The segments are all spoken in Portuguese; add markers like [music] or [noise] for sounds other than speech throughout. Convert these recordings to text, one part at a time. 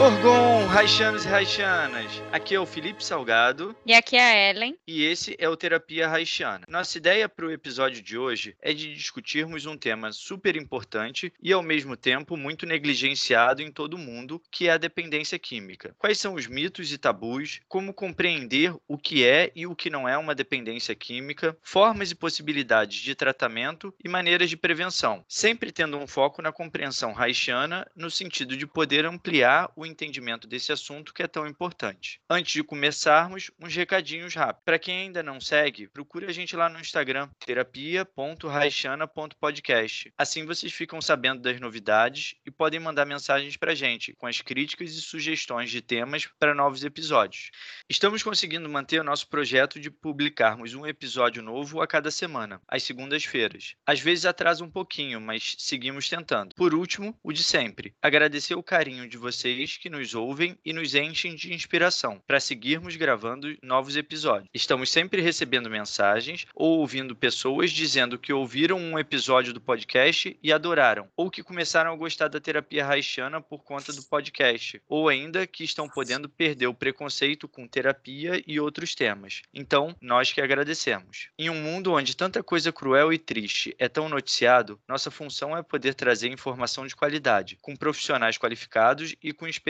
Orgon, Raixanos e Raixanas! Aqui é o Felipe Salgado E aqui é a Ellen. e esse é o Terapia Raixana. Nossa ideia para o episódio de hoje é de discutirmos um tema super importante e ao mesmo tempo muito negligenciado em todo o mundo, que é a dependência química. Quais são os mitos e tabus, como compreender o que é e o que não é uma dependência química, formas e possibilidades de tratamento e maneiras de prevenção, sempre tendo um foco na compreensão haitiana no sentido de poder ampliar o entendimento desse assunto que é tão importante. Antes de começarmos, uns recadinhos rápidos. Para quem ainda não segue, procure a gente lá no Instagram, terapia.raixana.podcast. Assim vocês ficam sabendo das novidades e podem mandar mensagens para a gente com as críticas e sugestões de temas para novos episódios. Estamos conseguindo manter o nosso projeto de publicarmos um episódio novo a cada semana, às segundas-feiras. Às vezes atrasa um pouquinho, mas seguimos tentando. Por último, o de sempre: agradecer o carinho de vocês que nos ouvem e nos enchem de inspiração para seguirmos gravando novos episódios. Estamos sempre recebendo mensagens ou ouvindo pessoas dizendo que ouviram um episódio do podcast e adoraram, ou que começaram a gostar da terapia haitiana por conta do podcast, ou ainda que estão podendo perder o preconceito com terapia e outros temas. Então, nós que agradecemos. Em um mundo onde tanta coisa cruel e triste é tão noticiado, nossa função é poder trazer informação de qualidade, com profissionais qualificados e com experiência,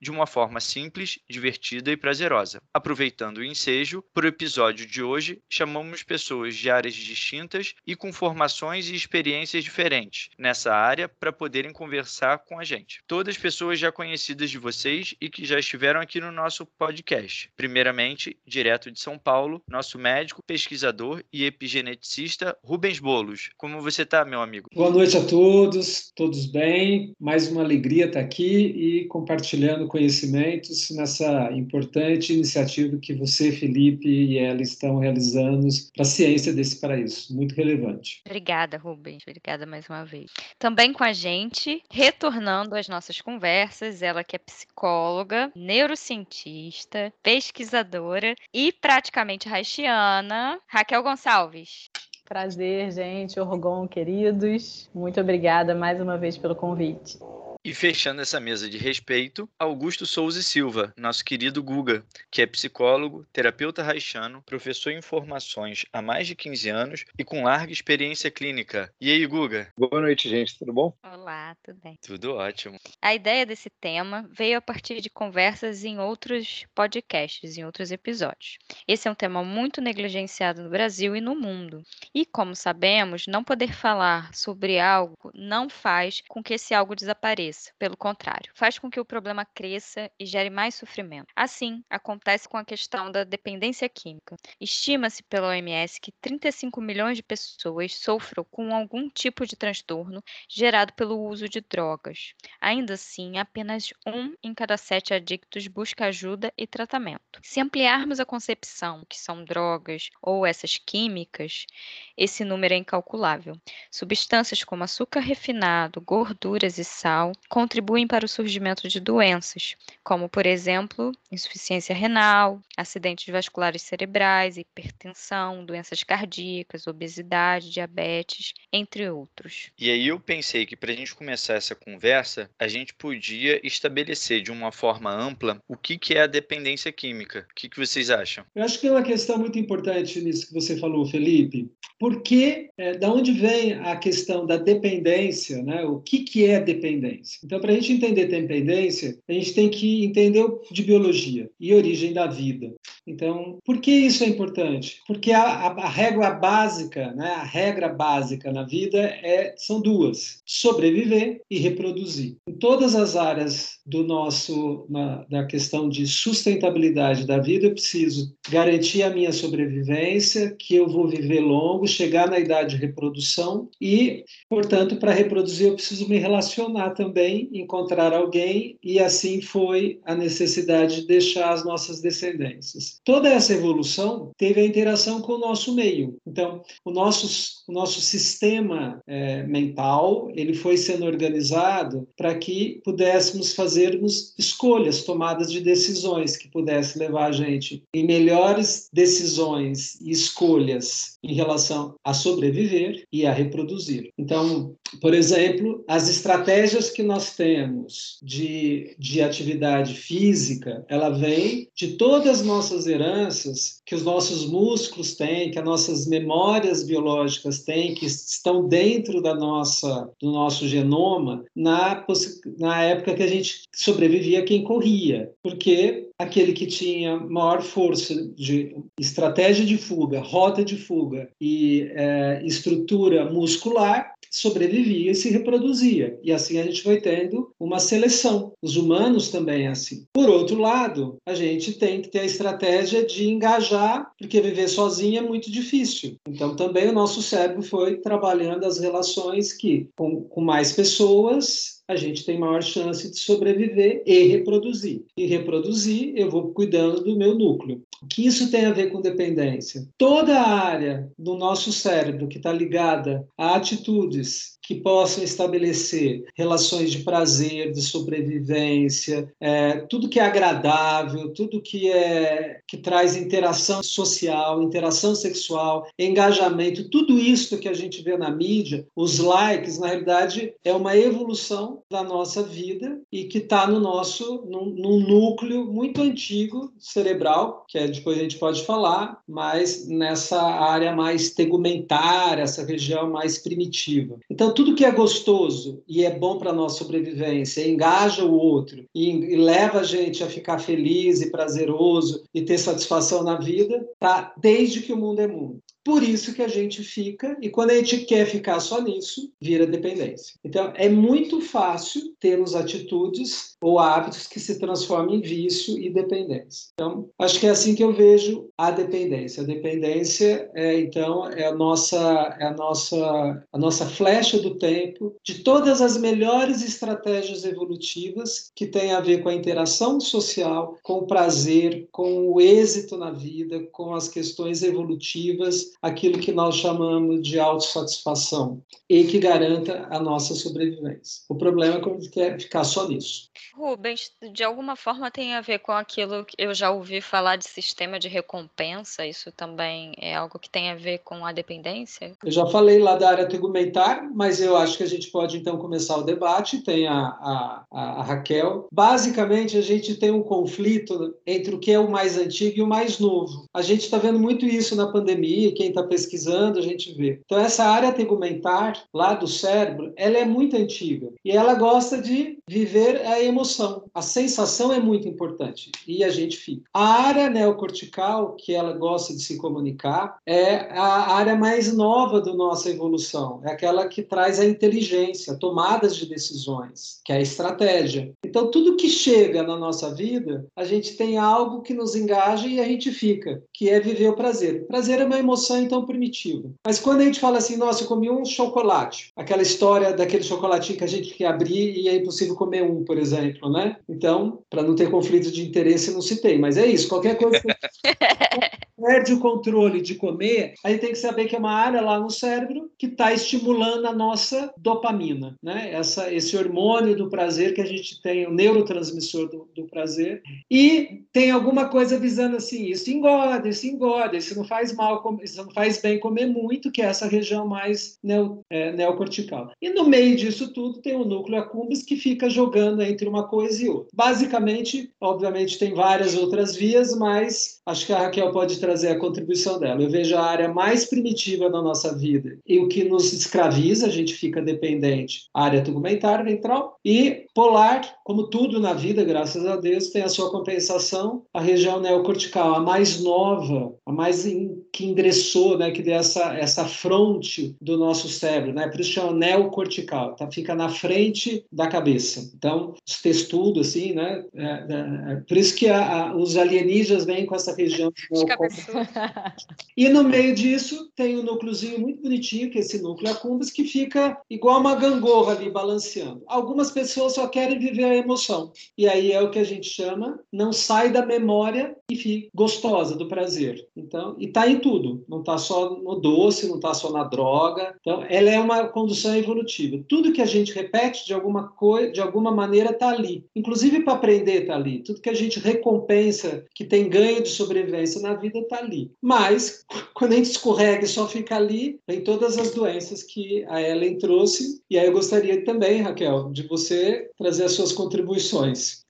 de uma forma simples, divertida e prazerosa. Aproveitando o ensejo, para o episódio de hoje, chamamos pessoas de áreas distintas e com formações e experiências diferentes nessa área para poderem conversar com a gente. Todas pessoas já conhecidas de vocês e que já estiveram aqui no nosso podcast. Primeiramente, direto de São Paulo, nosso médico, pesquisador e epigeneticista Rubens Bolos. Como você está, meu amigo? Boa noite a todos, todos bem? Mais uma alegria estar aqui e compartilhando conhecimentos nessa importante iniciativa que você, Felipe e ela estão realizando para a ciência desse paraíso. Muito relevante. Obrigada, Rubens. Obrigada mais uma vez. Também com a gente, retornando às nossas conversas, ela que é psicóloga, neurocientista, pesquisadora e praticamente haitiana, Raquel Gonçalves. Prazer, gente, Orgon, queridos. Muito obrigada mais uma vez pelo convite. E fechando essa mesa de respeito, Augusto Souza e Silva, nosso querido Guga, que é psicólogo, terapeuta haitiano, professor em formações há mais de 15 anos e com larga experiência clínica. E aí, Guga? Boa noite, gente. Tudo bom? Olá, tudo bem? Tudo ótimo. A ideia desse tema veio a partir de conversas em outros podcasts, em outros episódios. Esse é um tema muito negligenciado no Brasil e no mundo. E, como sabemos, não poder falar sobre algo não faz com que esse algo desapareça. Pelo contrário, faz com que o problema cresça e gere mais sofrimento. Assim, acontece com a questão da dependência química. Estima-se pela OMS que 35 milhões de pessoas sofram com algum tipo de transtorno gerado pelo uso de drogas. Ainda assim, apenas um em cada sete adictos busca ajuda e tratamento. Se ampliarmos a concepção que são drogas ou essas químicas, esse número é incalculável. Substâncias como açúcar refinado, gorduras e sal contribuem para o surgimento de doenças, como, por exemplo, insuficiência renal, acidentes vasculares cerebrais, hipertensão, doenças cardíacas, obesidade, diabetes, entre outros. E aí eu pensei que para a gente começar essa conversa, a gente podia estabelecer de uma forma ampla o que, que é a dependência química. O que, que vocês acham? Eu acho que é uma questão muito importante nisso que você falou, Felipe. Porque, é, da onde vem a questão da dependência, né? O que, que é dependência? Dependência. Então, para a gente entender dependência, a gente tem que entender de biologia e origem da vida. Então, por que isso é importante? Porque a, a, a regra básica, né, a regra básica na vida é, são duas: sobreviver e reproduzir. Em todas as áreas do nosso na, da questão de sustentabilidade da vida, eu preciso garantir a minha sobrevivência, que eu vou viver longo, chegar na idade de reprodução e, portanto, para reproduzir eu preciso me relacionar também, encontrar alguém e assim foi a necessidade de deixar as nossas descendências. Toda essa evolução teve a interação com o nosso meio. Então, o nosso, o nosso sistema é, mental ele foi sendo organizado para que pudéssemos fazermos escolhas, tomadas de decisões que pudessem levar a gente em melhores decisões e escolhas em relação a sobreviver e a reproduzir. Então, por exemplo, as estratégias que nós temos de, de atividade física, ela vem de todas as nossas heranças que os nossos músculos têm, que as nossas memórias biológicas têm, que estão dentro da nossa, do nosso genoma, na, na época que a gente sobrevivia quem corria. Porque aquele que tinha maior força de estratégia de fuga, rota de fuga e é, estrutura muscular, sobrevivia e se reproduzia. E assim a gente vai tendo uma seleção. Os humanos também é assim. Por outro lado, a gente tem que ter a estratégia de engajar, porque viver sozinho é muito difícil. Então também o nosso cérebro foi trabalhando as relações que, com, com mais pessoas, a gente tem maior chance de sobreviver e reproduzir. E reproduzir, eu vou cuidando do meu núcleo. O que isso tem a ver com dependência? Toda a área do nosso cérebro que está ligada a atitudes que possam estabelecer relações de prazer, de sobrevivência, é, tudo que é agradável, tudo que é que traz interação social, interação sexual, engajamento, tudo isso que a gente vê na mídia, os likes, na realidade é uma evolução da nossa vida e que está no nosso num, num núcleo muito antigo cerebral, que é, depois a gente pode falar, mas nessa área mais tegumentar, essa região mais primitiva. Então tudo que é gostoso e é bom para a nossa sobrevivência, engaja o outro e, e, leva a gente a ficar feliz e prazeroso e ter satisfação na vida, tá desde que o mundo é mundo. Por isso que a gente fica, e quando a gente quer ficar só nisso, vira dependência. Então, é muito fácil termos atitudes ou hábitos que se transformam em vício e dependência. Então, acho que é assim que eu vejo a dependência. A dependência, é, então, é a nossa, é a nossa, a nossa flecha do tempo de todas as melhores estratégias evolutivas que têm a ver com a interação social, com o prazer, com o êxito na vida, com as questões evolutivas aquilo que nós chamamos de autossatisfação e que garanta a nossa sobrevivência. O problema é quando quer ficar só nisso. Rubens, de alguma forma tem a ver com aquilo que eu já ouvi falar de sistema de recompensa, isso também é algo que tem a ver com a dependência? Eu já falei lá da área tegumentar, mas eu acho que a gente pode então começar o debate. Tem a, a, a Raquel. Basicamente, a gente tem um conflito entre o que é o mais antigo e o mais novo. A gente está vendo muito isso na pandemia, quem está pesquisando, a gente vê. Então, essa área tegumentar, lá do cérebro, ela é muito antiga e ela gosta de viver a emoção. A sensação é muito importante e a gente fica. A área neocortical, que ela gosta de se comunicar, é a área mais nova da nossa evolução. É aquela que traz a inteligência, tomadas de decisões, que é a estratégia. Então, tudo que chega na nossa vida, a gente tem algo que nos engaja e a gente fica, que é viver o prazer. O prazer é uma emoção emoção então primitiva. Mas quando a gente fala assim, nossa, eu comi um chocolate, aquela história daquele chocolatinho que a gente quer abrir e é impossível comer um, por exemplo, né? Então, para não ter conflito de interesse, não citei, mas é isso, qualquer coisa [laughs] perde o controle de comer, a gente tem que saber que é uma área lá no cérebro que está estimulando a nossa dopamina, né? Essa, esse hormônio do prazer que a gente tem, o neurotransmissor do, do prazer, e tem alguma coisa visando assim, isso engorda, isso engorda, isso não faz mal, isso não faz bem comer muito, que é essa região mais neo, é, neocortical. E no meio disso tudo tem o núcleo accumbens que fica jogando entre uma coisa e outra. Basicamente, obviamente tem várias outras vias, mas acho que a Raquel pode trazer a contribuição dela. Eu vejo a área mais primitiva da nossa vida e o que nos escraviza, a gente fica dependente, a área tegumentar, ventral, e polar, como tudo na vida, graças a Deus, tem a sua compensação, a região neocortical, a mais nova, a mais in, que ingressou, né, que deu essa, essa fronte do nosso cérebro, né? Por isso chama neocortical, tá? Fica na frente da cabeça. Então, os textudos, assim, né? É, é, é, por isso que a, a, os alienígenas vêm com essa região [laughs] E no meio disso tem um núcleozinho muito bonitinho, que é esse núcleo accumbens, que fica igual uma gangorra ali balanceando. Algumas pessoas só querem viver a emoção. E aí é o que a gente chama, não sai da memória e fica gostosa do prazer. Então, e tá em tudo, não tá só no doce, não tá só na droga. Então, ela é uma condução evolutiva. Tudo que a gente repete de alguma coisa, de alguma maneira tá ali. Inclusive para aprender tá ali. Tudo que a gente recompensa, que tem ganho de sobrevivência na vida tá ali. Mas quando a gente escorrega e só fica ali, tem todas as doenças que a Ellen trouxe. E aí eu gostaria também, Raquel, de você trazer as suas contribuições.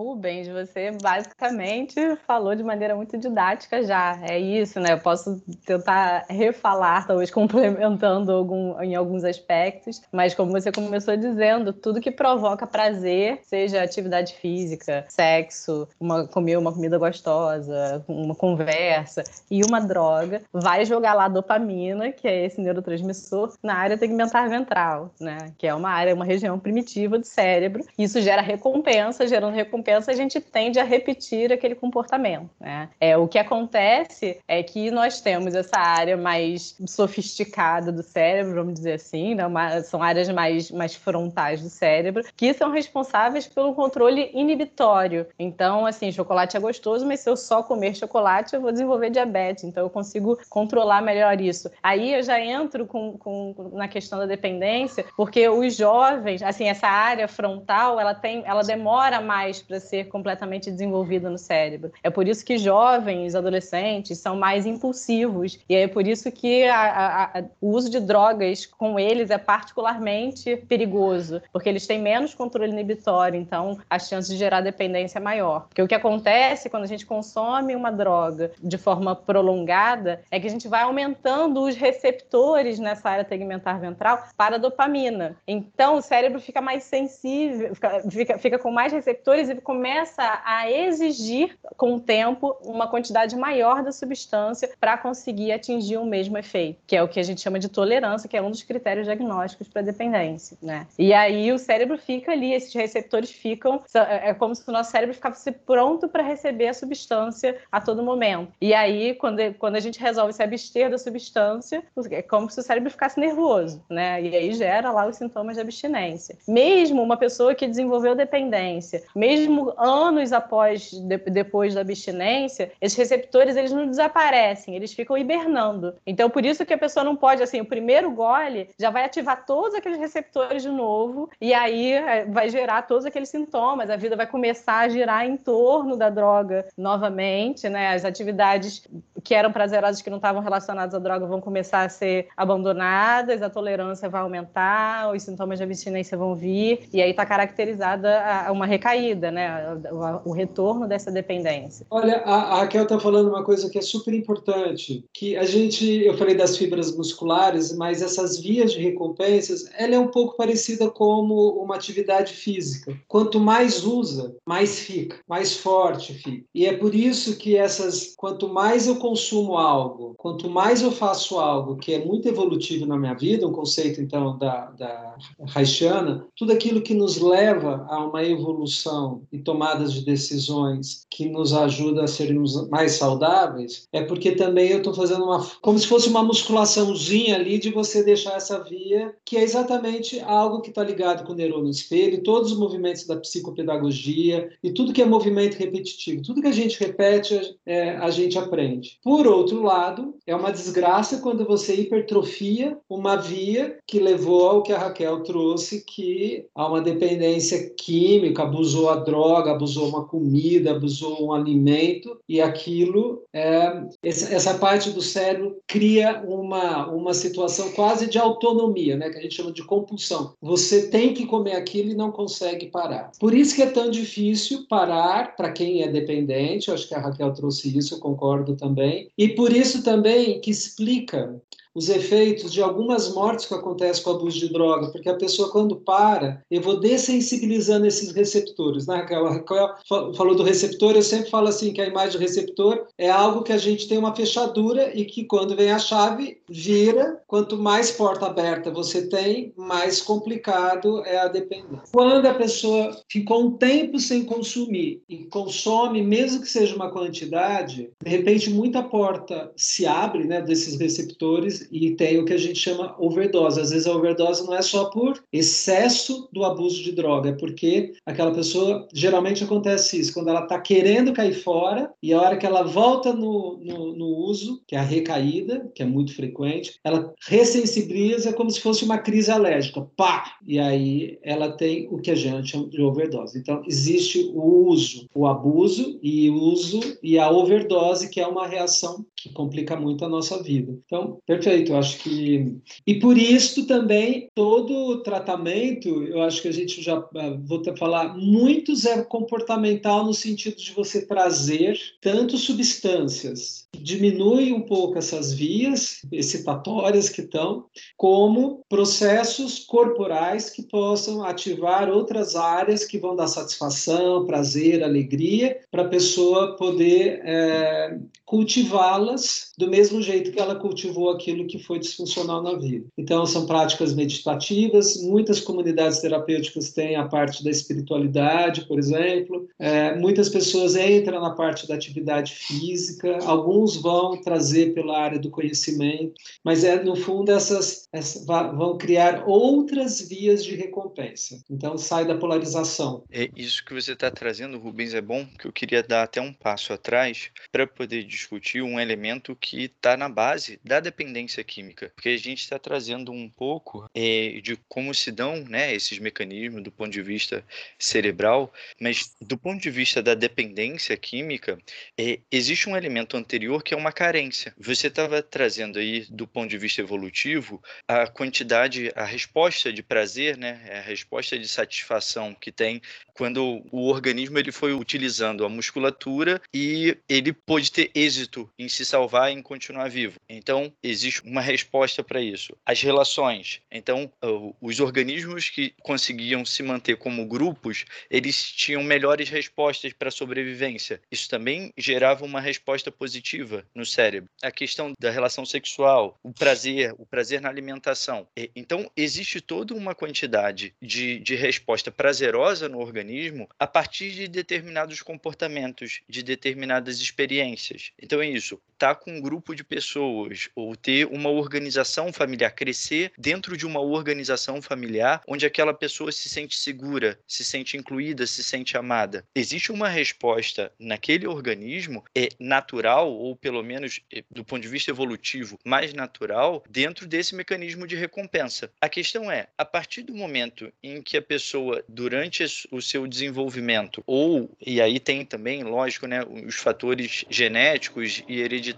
Rubens, você basicamente falou de maneira muito didática já. É isso, né? Eu posso tentar refalar, talvez complementando algum, em alguns aspectos, mas como você começou dizendo, tudo que provoca prazer, seja atividade física, sexo, uma, comer uma comida gostosa, uma conversa e uma droga, vai jogar lá dopamina, que é esse neurotransmissor, na área tegmentar ventral, né? Que é uma área, uma região primitiva do cérebro. Isso gera recompensa, gerando recompensa recompensa, a gente tende a repetir aquele comportamento. Né? É, o que acontece é que nós temos essa área mais sofisticada do cérebro, vamos dizer assim, né? Uma, são áreas mais, mais frontais do cérebro, que são responsáveis pelo controle inibitório. Então, assim, chocolate é gostoso, mas se eu só comer chocolate, eu vou desenvolver diabetes. Então, eu consigo controlar melhor isso. Aí eu já entro com, com, na questão da dependência, porque os jovens, assim, essa área frontal, ela tem, ela demora mais para ser completamente desenvolvida no cérebro. É por isso que jovens, adolescentes são mais impulsivos e é por isso que a, a, a, o uso de drogas com eles é particularmente perigoso, porque eles têm menos controle inibitório, então a chance de gerar dependência é maior. Porque o que acontece quando a gente consome uma droga de forma prolongada é que a gente vai aumentando os receptores nessa área tegmentar ventral para dopamina. Então o cérebro fica mais sensível, fica, fica, fica com mais receptores e começa a exigir, com o tempo, uma quantidade maior da substância para conseguir atingir o mesmo efeito, que é o que a gente chama de tolerância, que é um dos critérios diagnósticos para dependência, né? E aí o cérebro fica ali, esses receptores ficam, é, é como se o nosso cérebro ficasse pronto para receber a substância a todo momento. E aí, quando, quando a gente resolve se abster da substância, é como se o cérebro ficasse nervoso, né? E aí gera lá os sintomas de abstinência. Mesmo uma pessoa que desenvolveu dependência, mesmo mesmo anos após de, depois da abstinência, esses receptores eles não desaparecem, eles ficam hibernando. Então por isso que a pessoa não pode assim, o primeiro gole já vai ativar todos aqueles receptores de novo e aí é, vai gerar todos aqueles sintomas, a vida vai começar a girar em torno da droga novamente, né? As atividades que eram prazerosas que não estavam relacionadas à droga vão começar a ser abandonadas, a tolerância vai aumentar, os sintomas de abstinência vão vir e aí está caracterizada uma recaída, né? Né? O, o retorno dessa dependência. Olha, a, a Raquel está falando uma coisa que é super importante, que a gente, eu falei das fibras musculares, mas essas vias de recompensas, ela é um pouco parecida como uma atividade física. Quanto mais usa, mais fica, mais forte fica. E é por isso que essas, quanto mais eu consumo algo, quanto mais eu faço algo que é muito evolutivo na minha vida, um conceito então da, da Haitiana, tudo aquilo que nos leva a uma evolução e tomadas de decisões que nos ajuda a sermos mais saudáveis, é porque também eu estou fazendo uma. como se fosse uma musculaçãozinha ali de você deixar essa via, que é exatamente algo que está ligado com o neurônio espelho, todos os movimentos da psicopedagogia e tudo que é movimento repetitivo, tudo que a gente repete, é, a gente aprende. Por outro lado, é uma desgraça quando você hipertrofia uma via que levou ao que a Raquel trouxe, que há uma dependência química, abusou a droga, abusou uma comida, abusou um alimento e aquilo é, essa parte do cérebro cria uma, uma situação quase de autonomia, né, que a gente chama de compulsão. Você tem que comer aquilo e não consegue parar. Por isso que é tão difícil parar para quem é dependente, eu acho que a Raquel trouxe isso, eu concordo também, e por isso também que explica os efeitos de algumas mortes que acontecem com o abuso de droga, porque a pessoa, quando para, eu vou dessensibilizando esses receptores. Né? A Raquel falou do receptor, eu sempre falo assim que a imagem do receptor é algo que a gente tem uma fechadura e que quando vem a chave, vira. Quanto mais porta aberta você tem, mais complicado é a dependência. Quando a pessoa ficou um tempo sem consumir e consome, mesmo que seja uma quantidade, de repente muita porta se abre né, desses receptores e tem o que a gente chama overdose. Às vezes a overdose não é só por excesso do abuso de droga, é porque aquela pessoa, geralmente acontece isso, quando ela está querendo cair fora e a hora que ela volta no, no, no uso, que é a recaída, que é muito frequente, ela ressensibiliza como se fosse uma crise alérgica, pá! E aí ela tem o que a gente chama de overdose. Então, existe o uso, o abuso e o uso e a overdose, que é uma reação que complica muito a nossa vida. Então, perfeito, eu acho que. E por isso também, todo o tratamento, eu acho que a gente já ah, vou falar, muito zero comportamental no sentido de você trazer tanto substâncias que diminuem um pouco essas vias excitatórias que estão, como processos corporais que possam ativar outras áreas que vão dar satisfação, prazer, alegria, para a pessoa poder é, cultivá-las do mesmo jeito que ela cultivou aquilo que foi disfuncional na vida. Então, são práticas meditativas, muitas comunidades terapêuticas têm a parte da espiritualidade, por exemplo, é, muitas pessoas entram na parte da atividade física, alguns vão trazer pela área do conhecimento, mas é no fundo essas, essas vão criar outras vias de recompensa. Então, sai da polarização. É isso que você está trazendo, Rubens, é bom, que eu queria dar até um passo atrás para poder discutir um elemento que está na base da dependência química, porque a gente está trazendo um pouco é, de como se dão né, esses mecanismos do ponto de vista cerebral, mas do ponto de vista da dependência química, é, existe um elemento anterior que é uma carência. Você estava trazendo aí, do ponto de vista evolutivo, a quantidade, a resposta de prazer, né, a resposta de satisfação que tem quando o organismo ele foi utilizando a musculatura e ele pôde ter êxito em se salvar e em continuar vivo. Então, existe uma resposta para isso. As relações. Então, os organismos que conseguiam se manter como grupos, eles tinham melhores respostas para a sobrevivência. Isso também gerava uma resposta positiva no cérebro. A questão da relação sexual, o prazer, o prazer na alimentação. Então, existe toda uma quantidade de, de resposta prazerosa no organismo organismo a partir de determinados comportamentos, de determinadas experiências. Então é isso, estar tá com um grupo de pessoas ou ter uma organização familiar, crescer dentro de uma organização familiar onde aquela pessoa se sente segura, se sente incluída, se sente amada. Existe uma resposta naquele organismo é natural ou pelo menos é, do ponto de vista evolutivo mais natural dentro desse mecanismo de recompensa. A questão é, a partir do momento em que a pessoa durante o seu desenvolvimento, ou, e aí tem também, lógico, né, os fatores genéticos e hereditários,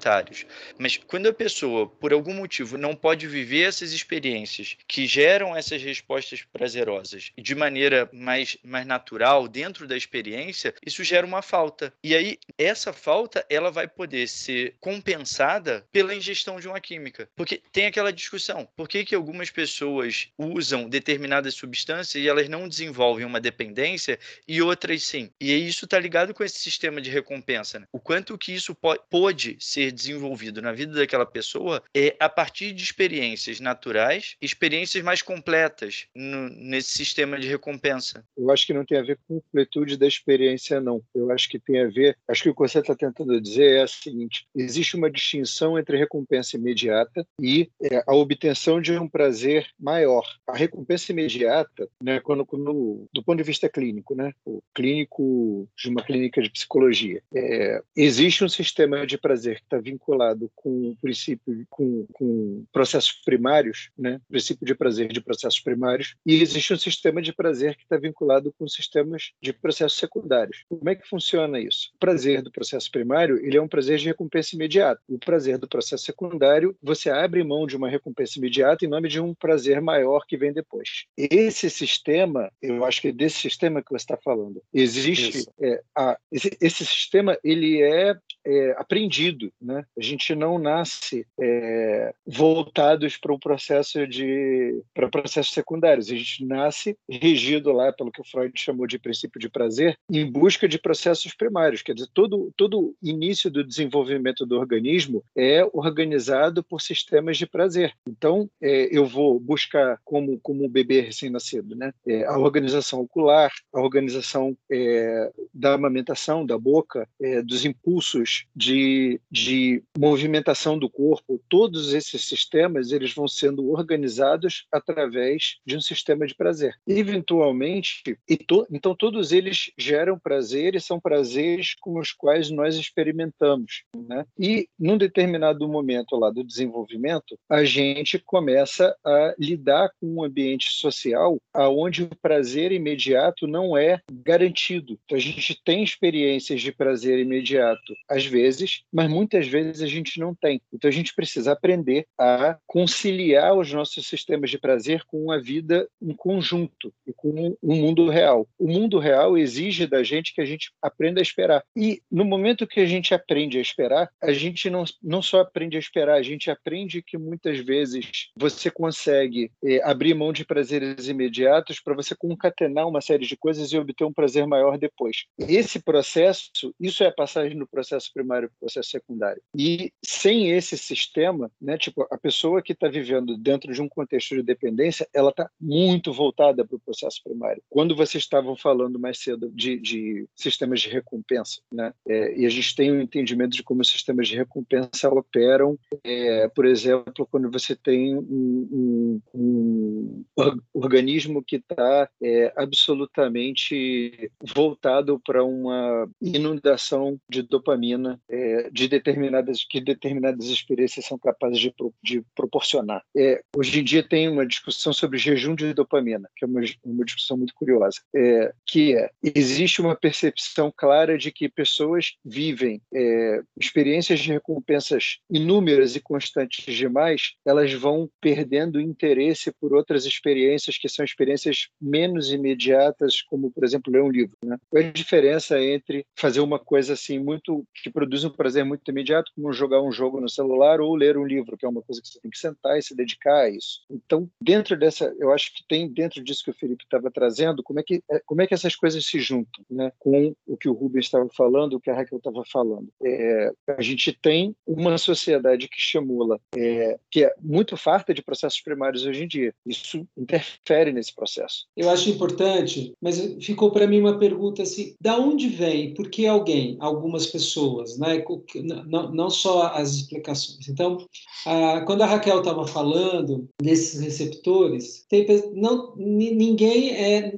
mas quando a pessoa, por algum motivo, não pode viver essas experiências que geram essas respostas prazerosas de maneira mais, mais natural dentro da experiência, isso gera uma falta. E aí, essa falta, ela vai poder ser compensada pela ingestão de uma química. Porque tem aquela discussão, por que, que algumas pessoas usam determinadas substâncias e elas não desenvolvem uma dependência e outras sim. E isso está ligado com esse sistema de recompensa. Né? O quanto que isso pode ser desenvolvido na vida daquela pessoa é a partir de experiências naturais, experiências mais completas no, nesse sistema de recompensa. Eu acho que não tem a ver com completude da experiência, não. Eu acho que tem a ver. Acho que o que você está tentando dizer é o seguinte: existe uma distinção entre recompensa imediata e é, a obtenção de um prazer maior. A recompensa imediata, né, quando, quando do ponto de vista clínico, né? O clínico de uma clínica de psicologia. É, existe um sistema de prazer está vinculado com o princípio, com, com processos primários, né? princípio de prazer de processos primários, e existe um sistema de prazer que está vinculado com sistemas de processos secundários. Como é que funciona isso? O prazer do processo primário ele é um prazer de recompensa imediata. O prazer do processo secundário, você abre mão de uma recompensa imediata em nome de um prazer maior que vem depois. Esse sistema, eu acho que é desse sistema que você está falando, existe é, a, esse, esse, sistema ele é, é, aprendido, né? A gente não nasce é, voltados para o processo de para processos secundários. A gente nasce regido lá pelo que o Freud chamou de princípio de prazer, em busca de processos primários. Quer dizer, todo todo início do desenvolvimento do organismo é organizado por sistemas de prazer. Então, é, eu vou buscar como como um bebê recém-nascido, né? É, a organização ocular, a organização é, da amamentação, da boca, é, dos impulsos de, de movimentação do corpo, todos esses sistemas eles vão sendo organizados através de um sistema de prazer. Eventualmente, e to, então todos eles geram prazer e são prazeres com os quais nós experimentamos. Né? E num determinado momento lá do desenvolvimento, a gente começa a lidar com um ambiente social aonde o prazer imediato não é garantido. Então a gente tem experiências de prazer imediato, às vezes, mas muitas vezes a gente não tem. Então a gente precisa aprender a conciliar os nossos sistemas de prazer com a vida em conjunto e com o mundo real. O mundo real exige da gente que a gente aprenda a esperar. E no momento que a gente aprende a esperar, a gente não, não só aprende a esperar, a gente aprende que muitas vezes você consegue é, abrir mão de prazeres imediatos para você concatenar uma série de coisas e obter um prazer maior depois. Esse processo, isso é a passagem do processo primário para o processo secundário. E sem esse sistema, né, tipo, a pessoa que está vivendo dentro de um contexto de dependência, ela está muito voltada para o processo primário. Quando vocês estavam falando mais cedo de, de sistemas de recompensa, né, é, e a gente tem um entendimento de como os sistemas de recompensa operam, é, por exemplo, quando você tem um, um, um organismo que está é, absolutamente voltado para uma inundação de dopamina é, de determinadas que determinadas experiências são capazes de, de proporcionar. É, hoje em dia tem uma discussão sobre jejum de dopamina, que é uma, uma discussão muito curiosa, é, que é existe uma percepção clara de que pessoas vivem é, experiências de recompensas inúmeras e constantes demais, elas vão perdendo interesse por outras experiências que são experiências menos imediatas, como por exemplo ler um livro. Né? Qual é a diferença entre fazer uma coisa assim muito que produz um prazer muito imediato, como jogar um jogo no celular ou ler um livro, que é uma coisa que você tem que sentar e se dedicar a isso. Então, dentro dessa, eu acho que tem dentro disso que o Felipe estava trazendo, como é que é, como é que essas coisas se juntam, né? Com o que o Rubens estava falando, o que a Raquel estava falando. É, a gente tem uma sociedade que estimula, é, que é muito farta de processos primários hoje em dia. Isso interfere nesse processo. Eu acho importante, mas ficou para mim uma pergunta assim: da onde vem? Por que alguém, algumas pessoas, né? Não, não só as explicações. Então, quando a Raquel estava falando desses receptores, tem, não, ninguém é.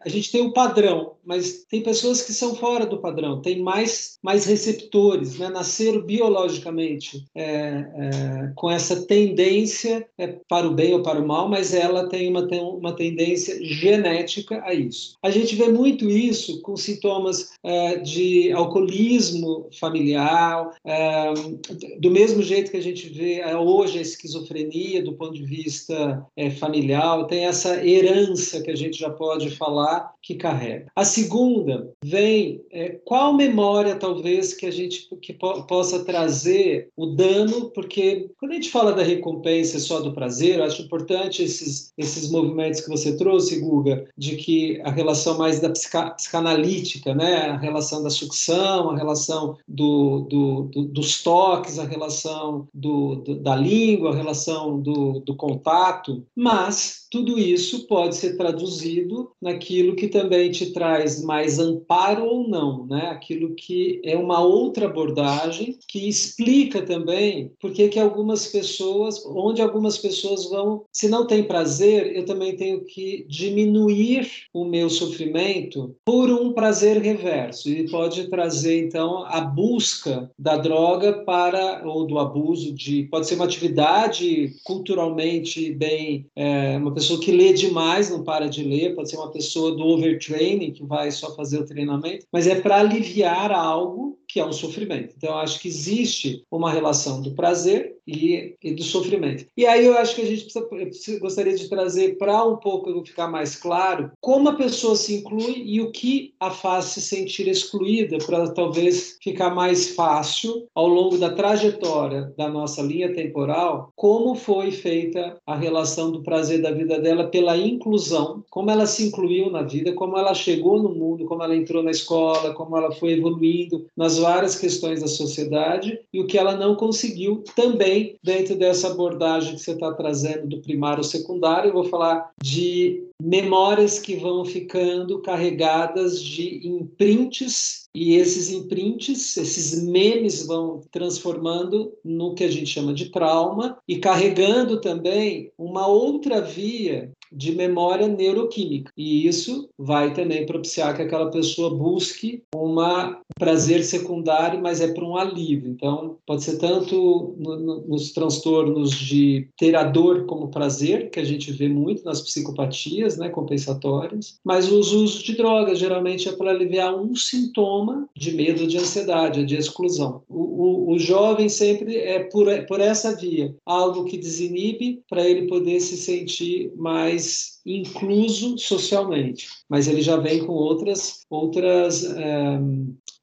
a gente tem o um padrão, mas tem pessoas que são fora do padrão, tem mais, mais receptores, né? nasceram biologicamente é, é, com essa tendência é, para o bem ou para o mal, mas ela tem uma, tem uma tendência genética a isso. A gente vê muito isso com sintomas é, de alcoolismo familiar, é, do mesmo jeito que a gente vê é, hoje a esquizofrenia do ponto de vista familiar, tem essa herança que a gente já pode falar que carrega. A segunda vem é, qual memória talvez que a gente que po possa trazer o dano, porque quando a gente fala da recompensa só do prazer, eu acho importante esses esses movimentos que você trouxe, Guga, de que a relação mais da psica, psicanalítica, né, a relação da sucção, a relação do, do, do dos toques, a relação do, da língua, a relação do, contato, mas tudo isso pode ser traduzido naquilo que também te traz mais amparo ou não, né? Aquilo que é uma outra abordagem que explica também por que algumas pessoas, onde algumas pessoas vão, se não tem prazer, eu também tenho que diminuir o meu sofrimento por um prazer reverso e pode trazer então a busca da droga para ou do abuso de pode ser uma atividade culturalmente bem é, uma pessoa que lê demais não para de ler pode ser uma pessoa do overtraining que vai só fazer o treinamento mas é para aliviar algo que é um sofrimento. Então, eu acho que existe uma relação do prazer e, e do sofrimento. E aí eu acho que a gente precisa, gostaria de trazer para um pouco ficar mais claro como a pessoa se inclui e o que a faz se sentir excluída, para talvez ficar mais fácil ao longo da trajetória da nossa linha temporal, como foi feita a relação do prazer da vida dela pela inclusão, como ela se incluiu na vida, como ela chegou no mundo, como ela entrou na escola, como ela foi evoluindo nas várias questões da sociedade e o que ela não conseguiu também dentro dessa abordagem que você está trazendo do primário ao secundário. Eu vou falar de memórias que vão ficando carregadas de imprints e esses imprints, esses memes vão transformando no que a gente chama de trauma e carregando também uma outra via de memória neuroquímica. E isso vai também propiciar que aquela pessoa busque uma prazer secundário, mas é para um alívio. Então, pode ser tanto no, no, nos transtornos de ter a dor como prazer, que a gente vê muito nas psicopatias, né, compensatórias, mas os usos de drogas geralmente é para aliviar um sintoma de medo, de ansiedade, de exclusão. O, o, o jovem sempre é por, por essa via, algo que desinibe para ele poder se sentir mais incluso socialmente, mas ele já vem com outras outras é,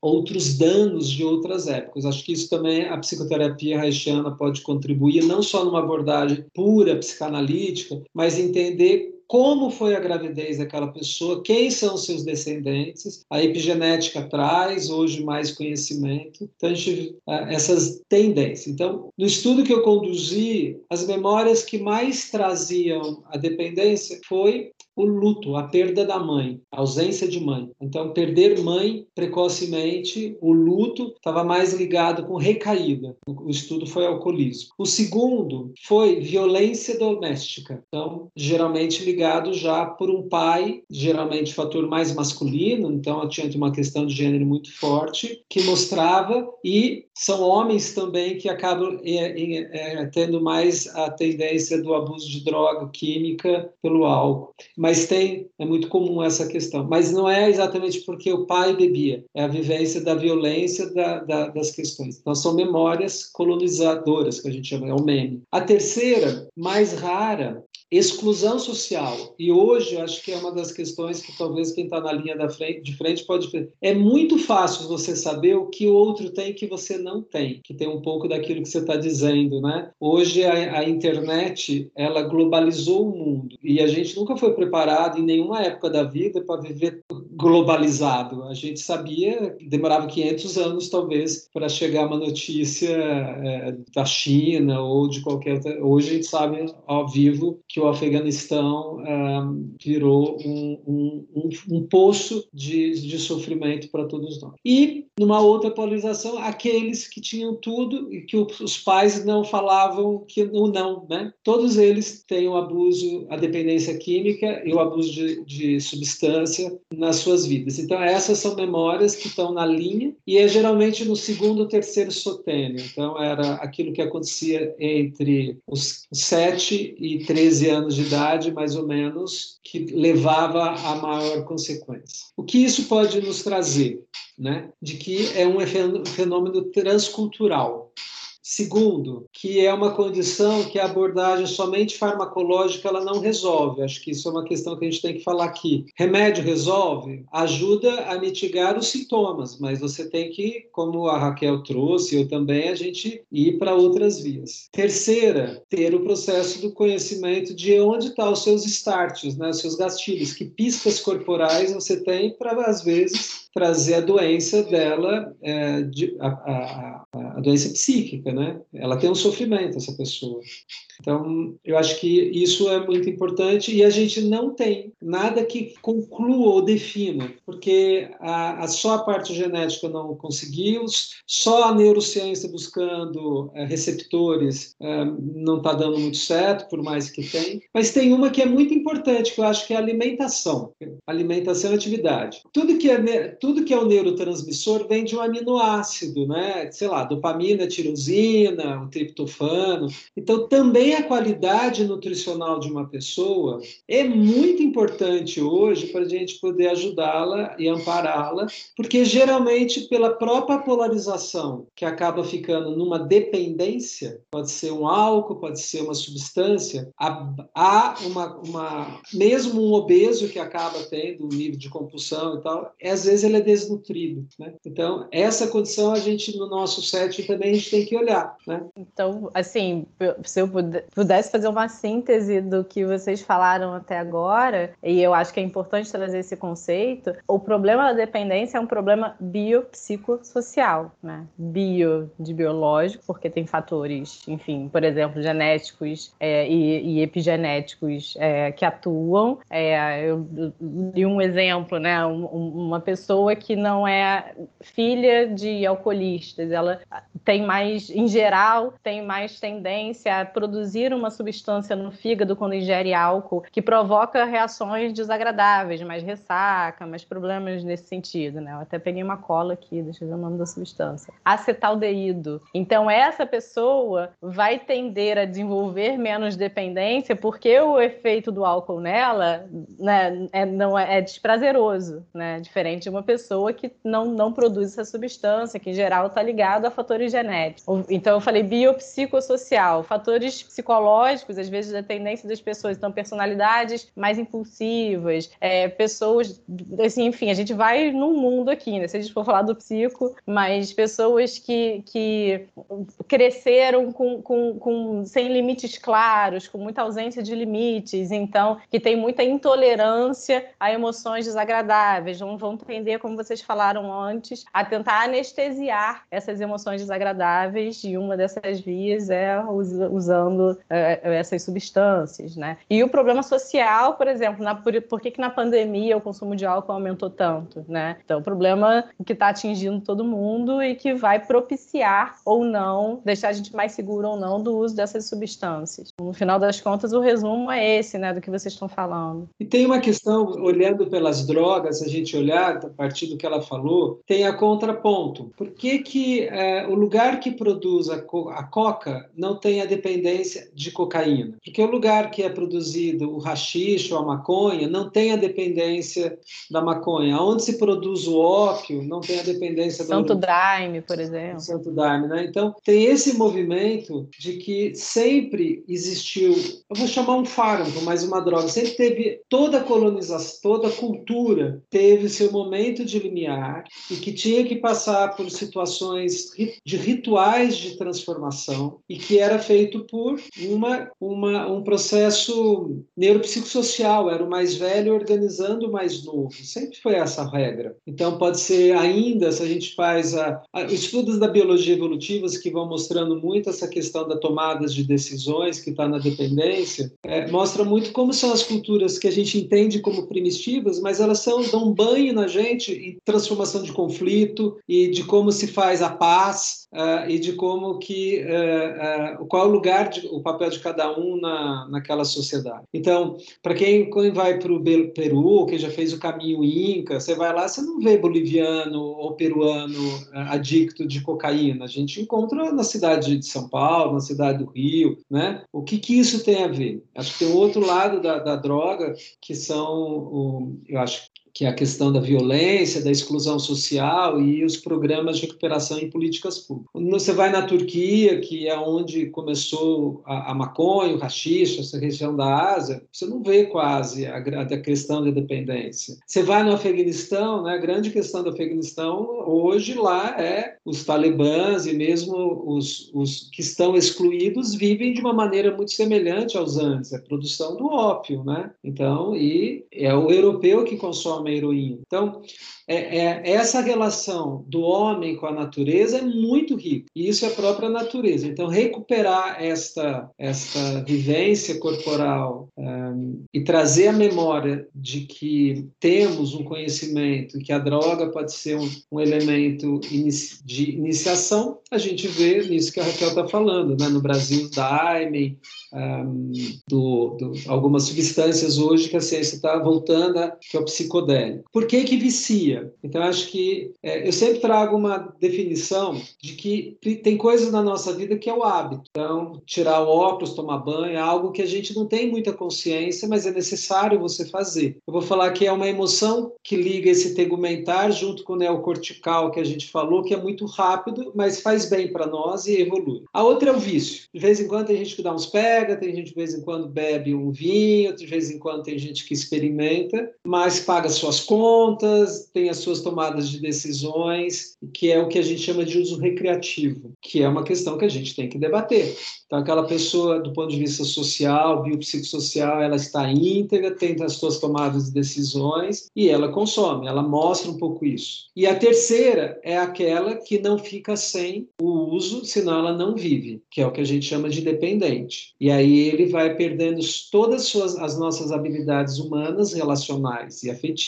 outros danos de outras épocas. Acho que isso também a psicoterapia haitiana pode contribuir, não só numa abordagem pura psicanalítica, mas entender como foi a gravidez daquela pessoa, quem são seus descendentes. A epigenética traz hoje mais conhecimento. Então, a gente, essas tendências. Então, no estudo que eu conduzi, as memórias que mais traziam a dependência foi o luto, a perda da mãe, a ausência de mãe. Então, perder mãe precocemente, o luto estava mais ligado com recaída. O estudo foi alcoolismo. O segundo foi violência doméstica. Então, geralmente ligado já por um pai, geralmente fator mais masculino, então tinha uma questão de gênero muito forte, que mostrava, e são homens também que acabam é, é, tendo mais a tendência do abuso de droga química pelo álcool mas tem, é muito comum essa questão. Mas não é exatamente porque o pai bebia, é a vivência da violência da, da, das questões. Então, são memórias colonizadoras, que a gente chama, é o meme. A terceira, mais rara, exclusão social. E hoje, acho que é uma das questões que talvez quem está na linha da frente, de frente pode. É muito fácil você saber o que o outro tem que você não tem, que tem um pouco daquilo que você está dizendo, né? Hoje a, a, internet ela globalizou o mundo e a gente nunca foi preparado em nenhuma época da vida para viver globalizado. A gente sabia que demorava 500 anos talvez para chegar uma notícia é, da China ou de qualquer outra. Hoje a gente sabe ao vivo que o Afeganistão um, virou um, um, um, um poço de, de sofrimento para todos nós. E, numa outra polarização, aqueles que tinham tudo e que os pais não falavam que o não, né? Todos eles têm o abuso, a dependência química e o abuso de, de substância nas suas vidas. Então, essas são memórias que estão na linha e é geralmente no segundo ou terceiro sotênio. Então, era aquilo que acontecia entre os 7 e 13 anos de idade, mais ou menos, que levava a maior consequência. O que isso pode nos trazer? Né? De que é um fenômeno transcultural. Segundo, que é uma condição que a abordagem somente farmacológica ela não resolve. Acho que isso é uma questão que a gente tem que falar aqui. Remédio resolve? Ajuda a mitigar os sintomas, mas você tem que, como a Raquel trouxe, eu também, a gente ir para outras vias. Terceira, ter o processo do conhecimento de onde estão tá os seus starts, né, os seus gastilhos, que pistas corporais você tem para, às vezes, trazer a doença dela, é, de, a, a, a, doença psíquica, né? Ela tem um sofrimento, essa pessoa. Então, eu acho que isso é muito importante e a gente não tem nada que conclua ou defina, porque a, a só a parte genética não conseguiu, só a neurociência buscando é, receptores é, não está dando muito certo, por mais que tem. Mas tem uma que é muito importante, que eu acho que é a alimentação. Alimentação e atividade. Tudo que é, tudo que é o neurotransmissor vem de um aminoácido, né? Sei lá, dopamina, tirosina, o triptofano. Então, também a qualidade nutricional de uma pessoa é muito importante hoje para a gente poder ajudá-la e ampará-la, porque geralmente pela própria polarização que acaba ficando numa dependência, pode ser um álcool, pode ser uma substância, há uma, uma mesmo um obeso que acaba tendo um nível de compulsão e tal, às vezes ele é desnutrido, né? Então, essa condição a gente no nosso set também a gente tem que olhar, né? Então, assim, se eu pudesse fazer uma síntese do que vocês falaram até agora, e eu acho que é importante trazer esse conceito, o problema da dependência é um problema biopsicossocial, né? Bio de biológico, porque tem fatores, enfim, por exemplo, genéticos é, e, e, epigenéticos é, que atuam. É, eu li um exemplo, né? Um, uma pessoa que não é filha de alcoolistas, ela tem mais, em geral, tem mais tendência a produzir uma substância no fígado quando ingere álcool que provoca reações desagradáveis, mais ressaca, mais problemas nesse sentido, né? Eu até peguei uma cola aqui, deixa eu ver o nome da substância. Acetaldeído. Então, essa pessoa vai tender a desenvolver menos dependência porque o efeito do álcool nela né, é, não é, é desprazeroso, né? Diferente de uma pessoa que não, não produz essa substância, que em geral está ligado a fatores genéticos. Então, eu falei biopsicossocial, fatores psicológicos, às vezes, da tendência das pessoas. Então, personalidades mais impulsivas, é, pessoas, assim, enfim, a gente vai num mundo aqui, né? Se a gente for falar do psico, mas pessoas que, que cresceram com, com, com, sem limites claros, com muita ausência de limites, então, que tem muita intolerância a emoções desagradáveis, não vão tender, como vocês falaram antes, a tentar anestesiar essas emoções desagradáveis, e uma dessas vias é usando é, essas substâncias, né? E o problema social, por exemplo, na, por, por que, que na pandemia o consumo de álcool aumentou tanto, né? Então, o problema que está atingindo todo mundo e que vai propiciar ou não, deixar a gente mais seguro ou não do uso dessas substâncias. No final das contas, o resumo é esse, né, do que vocês estão falando. E tem uma questão, olhando pelas drogas, a gente olhar, a partir do que ela falou, tem a contraponto. Por que, que é, o lugar que produz a, co a coca não tem a dependência de cocaína? Porque o lugar que é produzido o rachixe ou a maconha não tem a dependência da maconha. Onde se produz o ópio não tem a dependência do... Santo Daime, por exemplo. Santo Daime, né? Então, tem esse movimento de que sempre existiu, eu vou chamar um fármaco, mas uma droga, sempre teve toda a colonização, toda a cultura teve seu momento de limiar e que tinha que passar por situações de rituais de transformação e que era feito por uma, uma, um processo neuropsicossocial, era o mais velho organizando o mais novo. Sempre foi essa regra. Então, pode ser ainda, se a gente faz a, a, estudos da biologia evolutiva que vão mostrando muito essa questão da tomada de decisões que está na dependência, é, mostra muito como são as culturas que a gente entende como primitivas, mas elas são, dão um banho na gente em transformação de conflito e de como se faz a paz uh, e de como que uh, uh, qual o lugar, de, o papel de cada um na, naquela sociedade. Então, para quem, quem vai para o Peru, quem já fez o caminho Inca, você vai lá, você não vê boliviano ou peruano adicto de cocaína. A gente encontra na cidade de São Paulo, na cidade do Rio, né? O que que isso tem a ver? Acho que tem outro lado da, da droga que são, o, eu acho que é a questão da violência, da exclusão social e os programas de recuperação em políticas públicas. Você vai na Turquia, que é onde começou a, a maconha, o rachixe, essa região da Ásia, você não vê quase a, a questão da dependência. Você vai no Afeganistão, né, a grande questão do Afeganistão hoje lá é os talibãs e mesmo os, os que estão excluídos vivem de uma maneira muito semelhante aos antes, a produção do ópio, né? Então, e é o europeu que consome a heroína. Então, é, é, essa relação do homem com a natureza é muito rica, e isso é a própria natureza. Então, recuperar esta, esta vivência corporal um, e trazer a memória de que temos um conhecimento, que a droga pode ser um, um elemento inici de iniciação, a gente vê nisso que a Raquel está falando, né? no Brasil, da AIME, um, do, do, algumas substâncias hoje que a ciência está voltando, que é o psicodélico. Por que que vicia? Então, acho que é, eu sempre trago uma definição de que tem coisas na nossa vida que é o hábito. Então, tirar o óculos, tomar banho, é algo que a gente não tem muita consciência, mas é necessário você fazer. Eu vou falar que é uma emoção que liga esse tegumentar junto com o neocortical que a gente falou, que é muito rápido, mas faz bem para nós e evolui. A outra é o vício. De vez em quando tem gente que dá uns pega, tem gente de vez em quando bebe um vinho, de vez em quando tem gente que experimenta, mas paga suas contas, tem as suas tomadas de decisões, que é o que a gente chama de uso recreativo, que é uma questão que a gente tem que debater. Então, aquela pessoa, do ponto de vista social, biopsicossocial, ela está íntegra, tem as suas tomadas de decisões e ela consome, ela mostra um pouco isso. E a terceira é aquela que não fica sem o uso, senão ela não vive, que é o que a gente chama de dependente. E aí ele vai perdendo todas as, suas, as nossas habilidades humanas, relacionais e afetivas,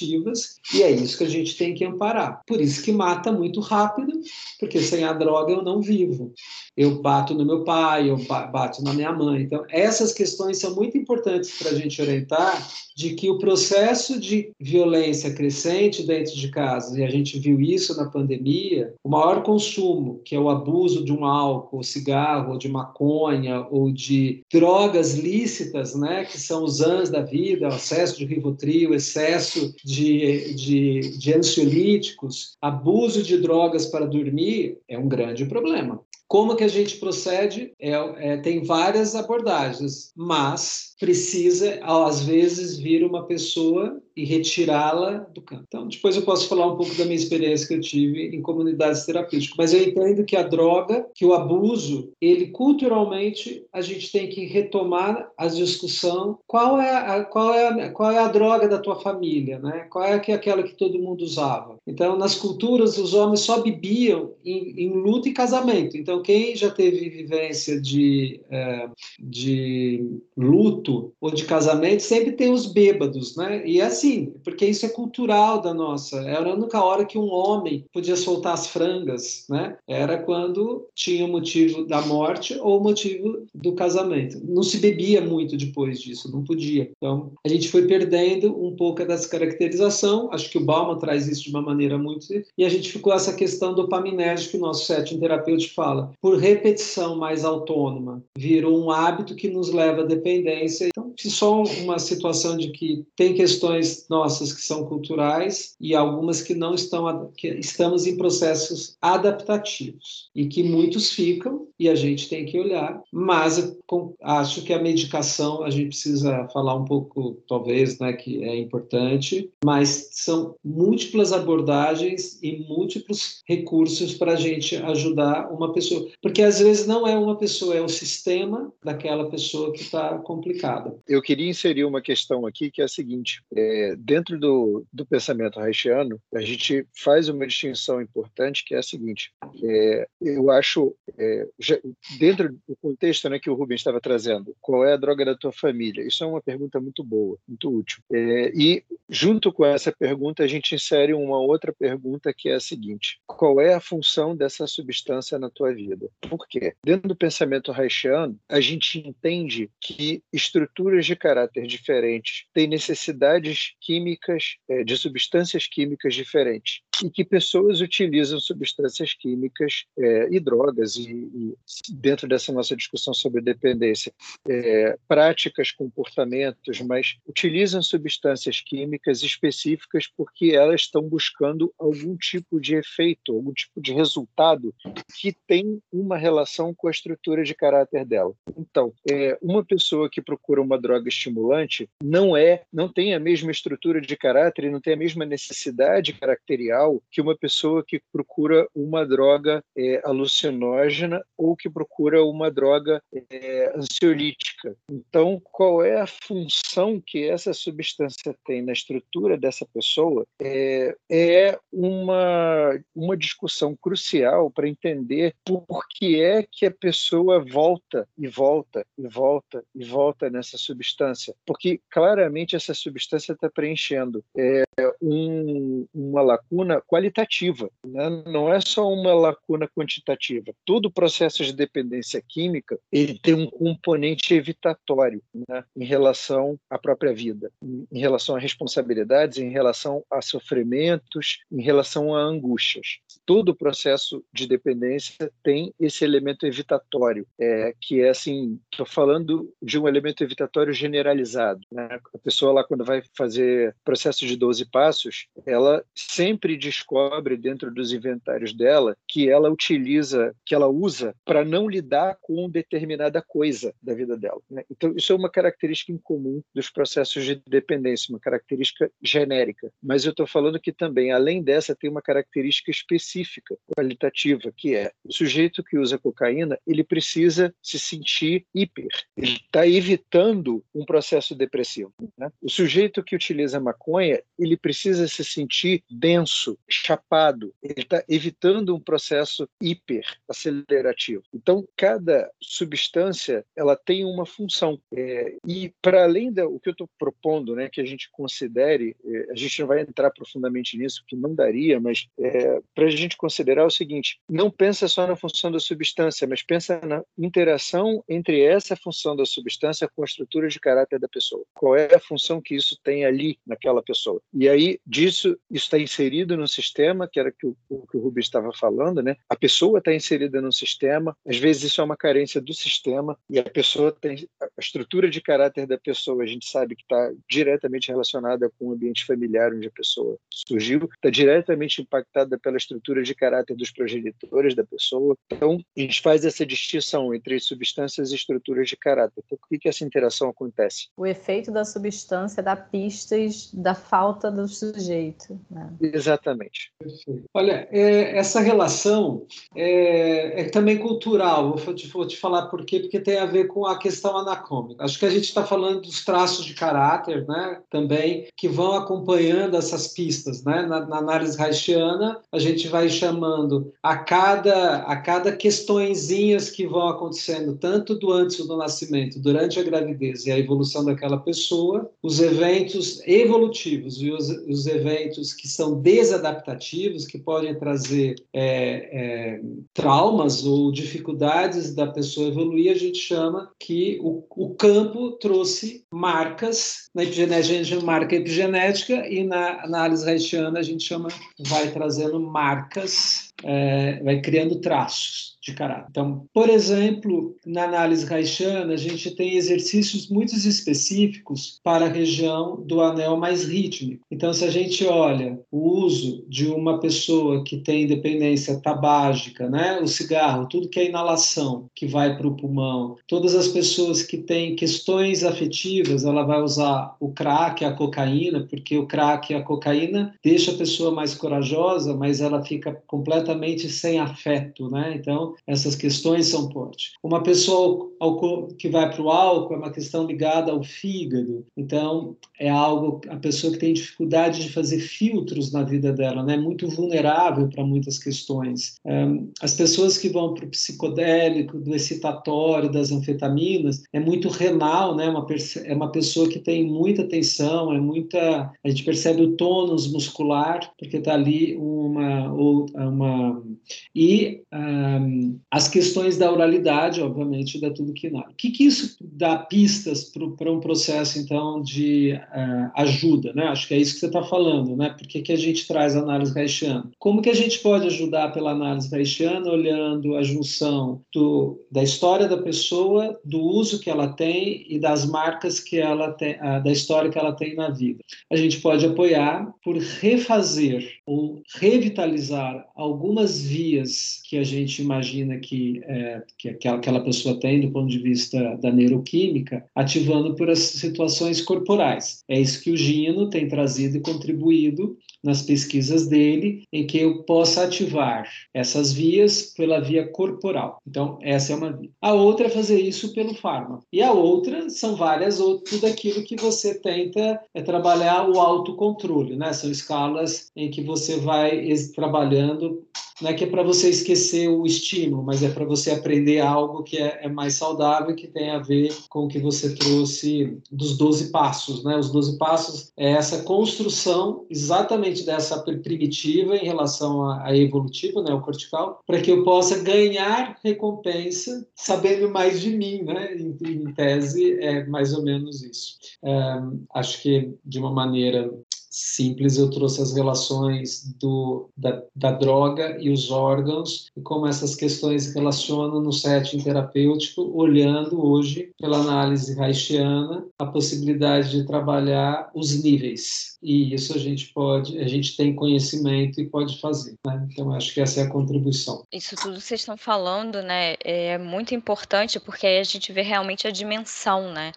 e é isso que a gente tem que amparar. Por isso que mata muito rápido, porque sem a droga eu não vivo. Eu bato no meu pai, eu bato na minha mãe. Então, essas questões são muito importantes para a gente orientar de que o processo de violência crescente dentro de casa, e a gente viu isso na pandemia, o maior consumo, que é o abuso de um álcool, cigarro, ou de maconha, ou de drogas lícitas, né, que são os ANs da vida, o excesso de Rivotril, excesso de, de, de ansiolíticos, abuso de drogas para dormir, é um grande problema. Como que a gente procede? É, é, tem várias abordagens, mas precisa, às vezes, vir uma pessoa e retirá-la do campo. Então, depois eu posso falar um pouco da minha experiência que eu tive em comunidades terapêuticas, mas eu entendo que a droga, que o abuso, ele culturalmente a gente tem que retomar a discussão qual é a, qual é a, qual é a droga da tua família, né? Qual é aquela que todo mundo usava? Então, nas culturas os homens só bebiam em, em luto e casamento. Então, quem já teve vivência de, é, de luto ou de casamento sempre tem os bêbados, né? E é assim Sim, porque isso é cultural da nossa. Era a única hora que um homem podia soltar as frangas, né? Era quando tinha o motivo da morte ou o motivo do casamento. Não se bebia muito depois disso, não podia. Então, a gente foi perdendo um pouco dessa caracterização. Acho que o Bauman traz isso de uma maneira muito. E a gente ficou essa questão dopaminérgica que o nosso setting terapêutico fala. Por repetição mais autônoma, virou um hábito que nos leva à dependência. Então, se só uma situação de que tem questões nossas que são culturais e algumas que não estão, que estamos em processos adaptativos e que muitos ficam e a gente tem que olhar. Mas acho que a medicação a gente precisa falar um pouco, talvez, né, que é importante, mas são múltiplas abordagens e múltiplos recursos para a gente ajudar uma pessoa, porque às vezes não é uma pessoa, é o sistema daquela pessoa que está complicada. Eu queria inserir uma questão aqui que é a seguinte: é, dentro do, do pensamento haitiano, a gente faz uma distinção importante que é a seguinte: é, eu acho, é, já, dentro do contexto né, que o Rubens estava trazendo, qual é a droga da tua família? Isso é uma pergunta muito boa, muito útil. É, e, junto com essa pergunta, a gente insere uma outra pergunta que é a seguinte: qual é a função dessa substância na tua vida? Por quê? Dentro do pensamento haitiano, a gente entende que estruturas de caráter diferentes têm necessidades químicas, é, de substâncias químicas diferentes. E que pessoas utilizam substâncias químicas é, e drogas, e, e, dentro dessa nossa discussão sobre dependência, é, práticas, comportamentos, mas utilizam substâncias químicas específicas porque elas estão buscando algum tipo de efeito, algum tipo de resultado que tem uma relação com a estrutura de caráter dela. Então, é, uma pessoa que procura uma droga estimulante não é, não tem a mesma estrutura de caráter e não tem a mesma necessidade caracterial que uma pessoa que procura uma droga é, alucinógena ou que procura uma droga é, ansiolítica. Então, qual é a função que essa substância tem na estrutura dessa pessoa? É, é uma, uma discussão crucial para entender por que é que a pessoa volta e volta e volta e volta nessa substância. Porque claramente essa substância está preenchendo é, um, uma lacuna qualitativa, né? não é só uma lacuna quantitativa. Todo processo de dependência química ele tem um componente evitatório né? em relação à própria vida, em relação a responsabilidades, em relação a sofrimentos, em relação a angústias. Todo processo de dependência tem esse elemento evitatório, é, que é assim, estou falando de um elemento evitatório generalizado. Né? A pessoa lá quando vai fazer processo de 12 passos, ela sempre descobre dentro dos inventários dela que ela utiliza, que ela usa para não lidar com determinada coisa da vida dela. Né? Então, isso é uma característica incomum dos processos de dependência, uma característica genérica. Mas eu estou falando que também, além dessa, tem uma característica específica, qualitativa, que é o sujeito que usa cocaína, ele precisa se sentir hiper, ele está evitando um processo depressivo. Né? O sujeito que utiliza maconha, ele precisa se sentir denso, chapado, ele está evitando um processo hiper acelerativo. Então, cada substância ela tem uma função. É, e para além do que eu estou propondo, né, que a gente considere, é, a gente não vai entrar profundamente nisso, que não daria, mas é, para a gente considerar o seguinte: não pensa só na função da substância, mas pensa na interação entre essa função da substância com a estrutura de caráter da pessoa. Qual é a função que isso tem ali naquela pessoa? E aí disso isso está inserido no sistema, que era que o, o que o Rubens estava falando, né? A pessoa está inserida no sistema, às vezes isso é uma carência do sistema e a pessoa tem a estrutura de caráter da pessoa, a gente sabe que está diretamente relacionada com o ambiente familiar onde a pessoa surgiu, está diretamente impactada pela estrutura de caráter dos progenitores da pessoa. Então, a gente faz essa distinção entre substâncias e estruturas de caráter. Então, por que, que essa interação acontece? O efeito da substância dá pistas da falta do sujeito. Né? Exatamente. Olha, é, essa relação é, é, também cultural. Vou te, vou te falar por quê, porque tem a ver com a questão anacômica. Acho que a gente está falando dos traços de caráter, né? Também que vão acompanhando essas pistas, né? Na, na análise haitiana, a gente vai chamando a cada a cada questõezinhas que vão acontecendo tanto do antes do nascimento, durante a gravidez e a evolução daquela pessoa, os eventos evolutivos e os, os eventos que são desadaptativos, que podem trazer é, é, traumas ou dificuldades da pessoa evoluir, a gente chama que o, o campo trouxe marcas, na epigenética a gente chama marca epigenética e na análise haitiana a gente chama, vai trazendo marcas, é, vai criando traços de caráter. Então, por exemplo, na análise haitiana, a gente tem exercícios muito específicos para a região do anel mais rítmico. Então, se a gente olha o uso de uma pessoa que tem dependência tabágica, né, o cigarro, tudo que é inalação que vai para o pulmão, todas as pessoas que têm questões afetivas, ela vai usar o crack, a cocaína, porque o crack e a cocaína deixa a pessoa mais corajosa, mas ela fica completamente sem afeto, né? Então, essas questões são fortes. Uma pessoa que vai para o álcool é uma questão ligada ao fígado, então é algo, a pessoa que tem dificuldade de fazer filtros na vida dela, né? muito vulnerável para muitas questões. As pessoas que vão para o psicodélico, do excitatório, das anfetaminas, é muito renal, né? é uma pessoa que tem muita tensão, é muita, a gente percebe o tônus muscular, porque está ali uma, uma E um, as questões da oralidade, obviamente, da tudo que nada. O que, que isso dá pistas para um processo, então, de uh, ajuda? Né? Acho que é isso que você está falando, né? Por que, que a gente traz a análise reichiana? Como que a gente pode ajudar pela análise reichiana, olhando a junção do, da história da pessoa, do uso que ela tem e das marcas que ela tem, uh, da história que ela tem na vida? A gente pode apoiar por refazer ou revitalizar algumas vias que a gente imagina que, é, que aquela, aquela pessoa tem do ponto de vista da neuroquímica, ativando por as situações corporais. É isso que o Gino tem trazido e contribuído nas pesquisas dele, em que eu possa ativar essas vias pela via corporal. Então, essa é uma via. A outra é fazer isso pelo fármaco. E a outra são várias outras, tudo aquilo que você tenta é trabalhar o autocontrole, né? São escalas em que você vai trabalhando não é que é para você esquecer o estímulo, mas é para você aprender algo que é, é, mais saudável, que tem a ver com o que você trouxe dos 12 passos. Né? Os 12 passos é essa construção exatamente dessa primitiva em relação à, evolutiva, né, o cortical, para que eu possa ganhar recompensa sabendo mais de mim. Né? Em, em tese, é mais ou menos isso. É, acho que de uma maneira simples, eu trouxe as relações do, da, da, droga e os órgãos e como essas questões relacionam no setting terapêutico, olhando hoje, pela análise haitiana, a possibilidade de trabalhar os níveis. E isso a gente pode, a gente tem conhecimento e pode fazer. Né? Então, acho que essa é a contribuição. Isso tudo que vocês estão falando, né, é muito importante porque aí a gente vê realmente a dimensão, né,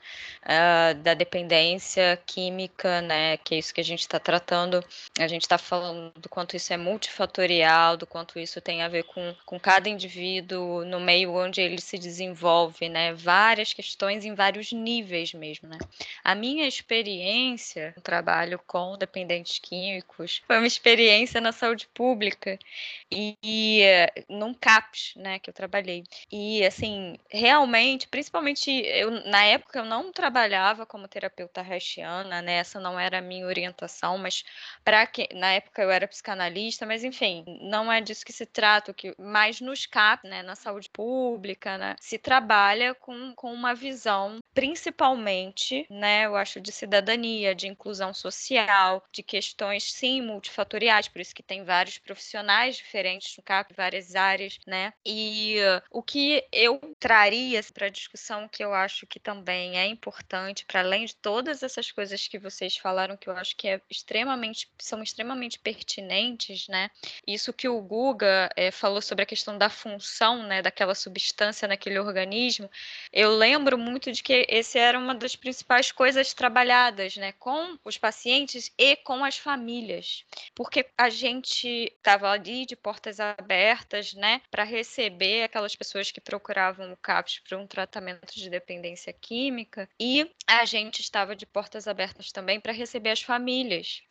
uh, da dependência química, né, que é isso que a gente está tratando, a gente está falando do quanto isso é multifatorial, do quanto isso tem a ver com, com cada indivíduo no meio onde ele se desenvolve, né? Várias questões em vários níveis mesmo, né? A minha experiência no trabalho com dependentes químicos foi uma experiência na saúde pública e, e num CAPS, né, que eu trabalhei. E assim, realmente, principalmente eu na época eu não trabalhava como terapeuta haitiana, né? Essa não era a minha orientação mas para que na época eu era psicanalista, mas enfim, não é disso que se trata, que mais nos CAP, né, na saúde pública, né, se trabalha com, com uma visão principalmente, né, eu acho de cidadania, de inclusão social, de questões sim multifatoriais, por isso que tem vários profissionais diferentes no CAP, várias áreas, né? E uh, o que eu traria para a discussão que eu acho que também é importante, para além de todas essas coisas que vocês falaram que eu acho que é extremamente, são extremamente pertinentes, né? Isso que o Guga é, falou sobre a questão da função, né, daquela substância naquele organismo, eu lembro muito de que esse era uma das principais coisas trabalhadas, né, com os pacientes e com as famílias, porque a gente estava ali de portas abertas, né, para receber aquelas pessoas que procuravam o CAPS para um tratamento de dependência química e a gente estava de portas abertas também para receber as famílias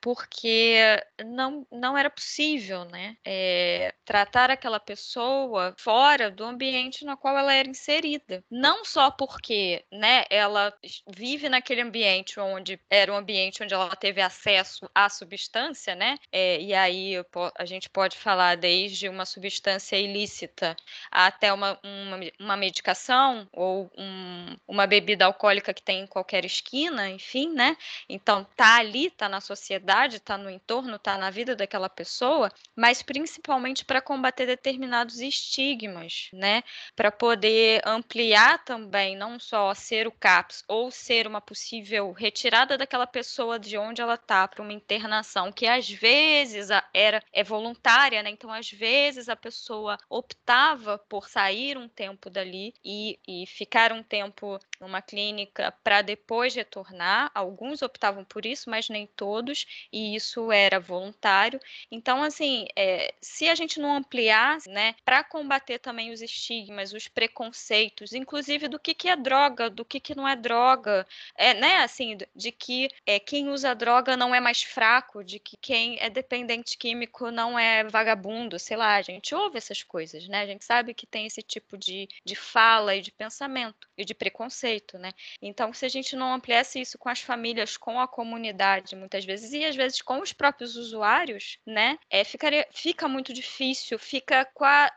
porque não, não era possível né, é, tratar aquela pessoa fora do ambiente no qual ela era inserida. Não só porque né, ela vive naquele ambiente onde era um ambiente onde ela teve acesso à substância, né? É, e aí a gente pode falar desde uma substância ilícita até uma, uma, uma medicação ou um, uma bebida alcoólica que tem em qualquer esquina, enfim, né? Então tá ali está na sociedade, está no entorno, está na vida daquela pessoa, mas principalmente para combater determinados estigmas, né? Para poder ampliar também, não só ser o CAPS ou ser uma possível retirada daquela pessoa de onde ela está para uma internação, que às vezes era é voluntária, né? Então, às vezes a pessoa optava por sair um tempo dali e, e ficar um tempo numa clínica para depois retornar. Alguns optavam por isso, mas nem todos, e isso era voluntário. Então, assim, é, se a gente não ampliasse, né, para combater também os estigmas, os preconceitos, inclusive do que, que é droga, do que, que não é droga, é, né, assim, de que é, quem usa droga não é mais fraco, de que quem é dependente químico não é vagabundo, sei lá, a gente ouve essas coisas, né? A gente sabe que tem esse tipo de, de fala e de pensamento e de preconceito, né? Então, se a gente não ampliasse isso com as famílias, com a comunidade, muitas vezes, e às vezes com os próprios usuários, né, é, ficaria, fica muito difícil, fica,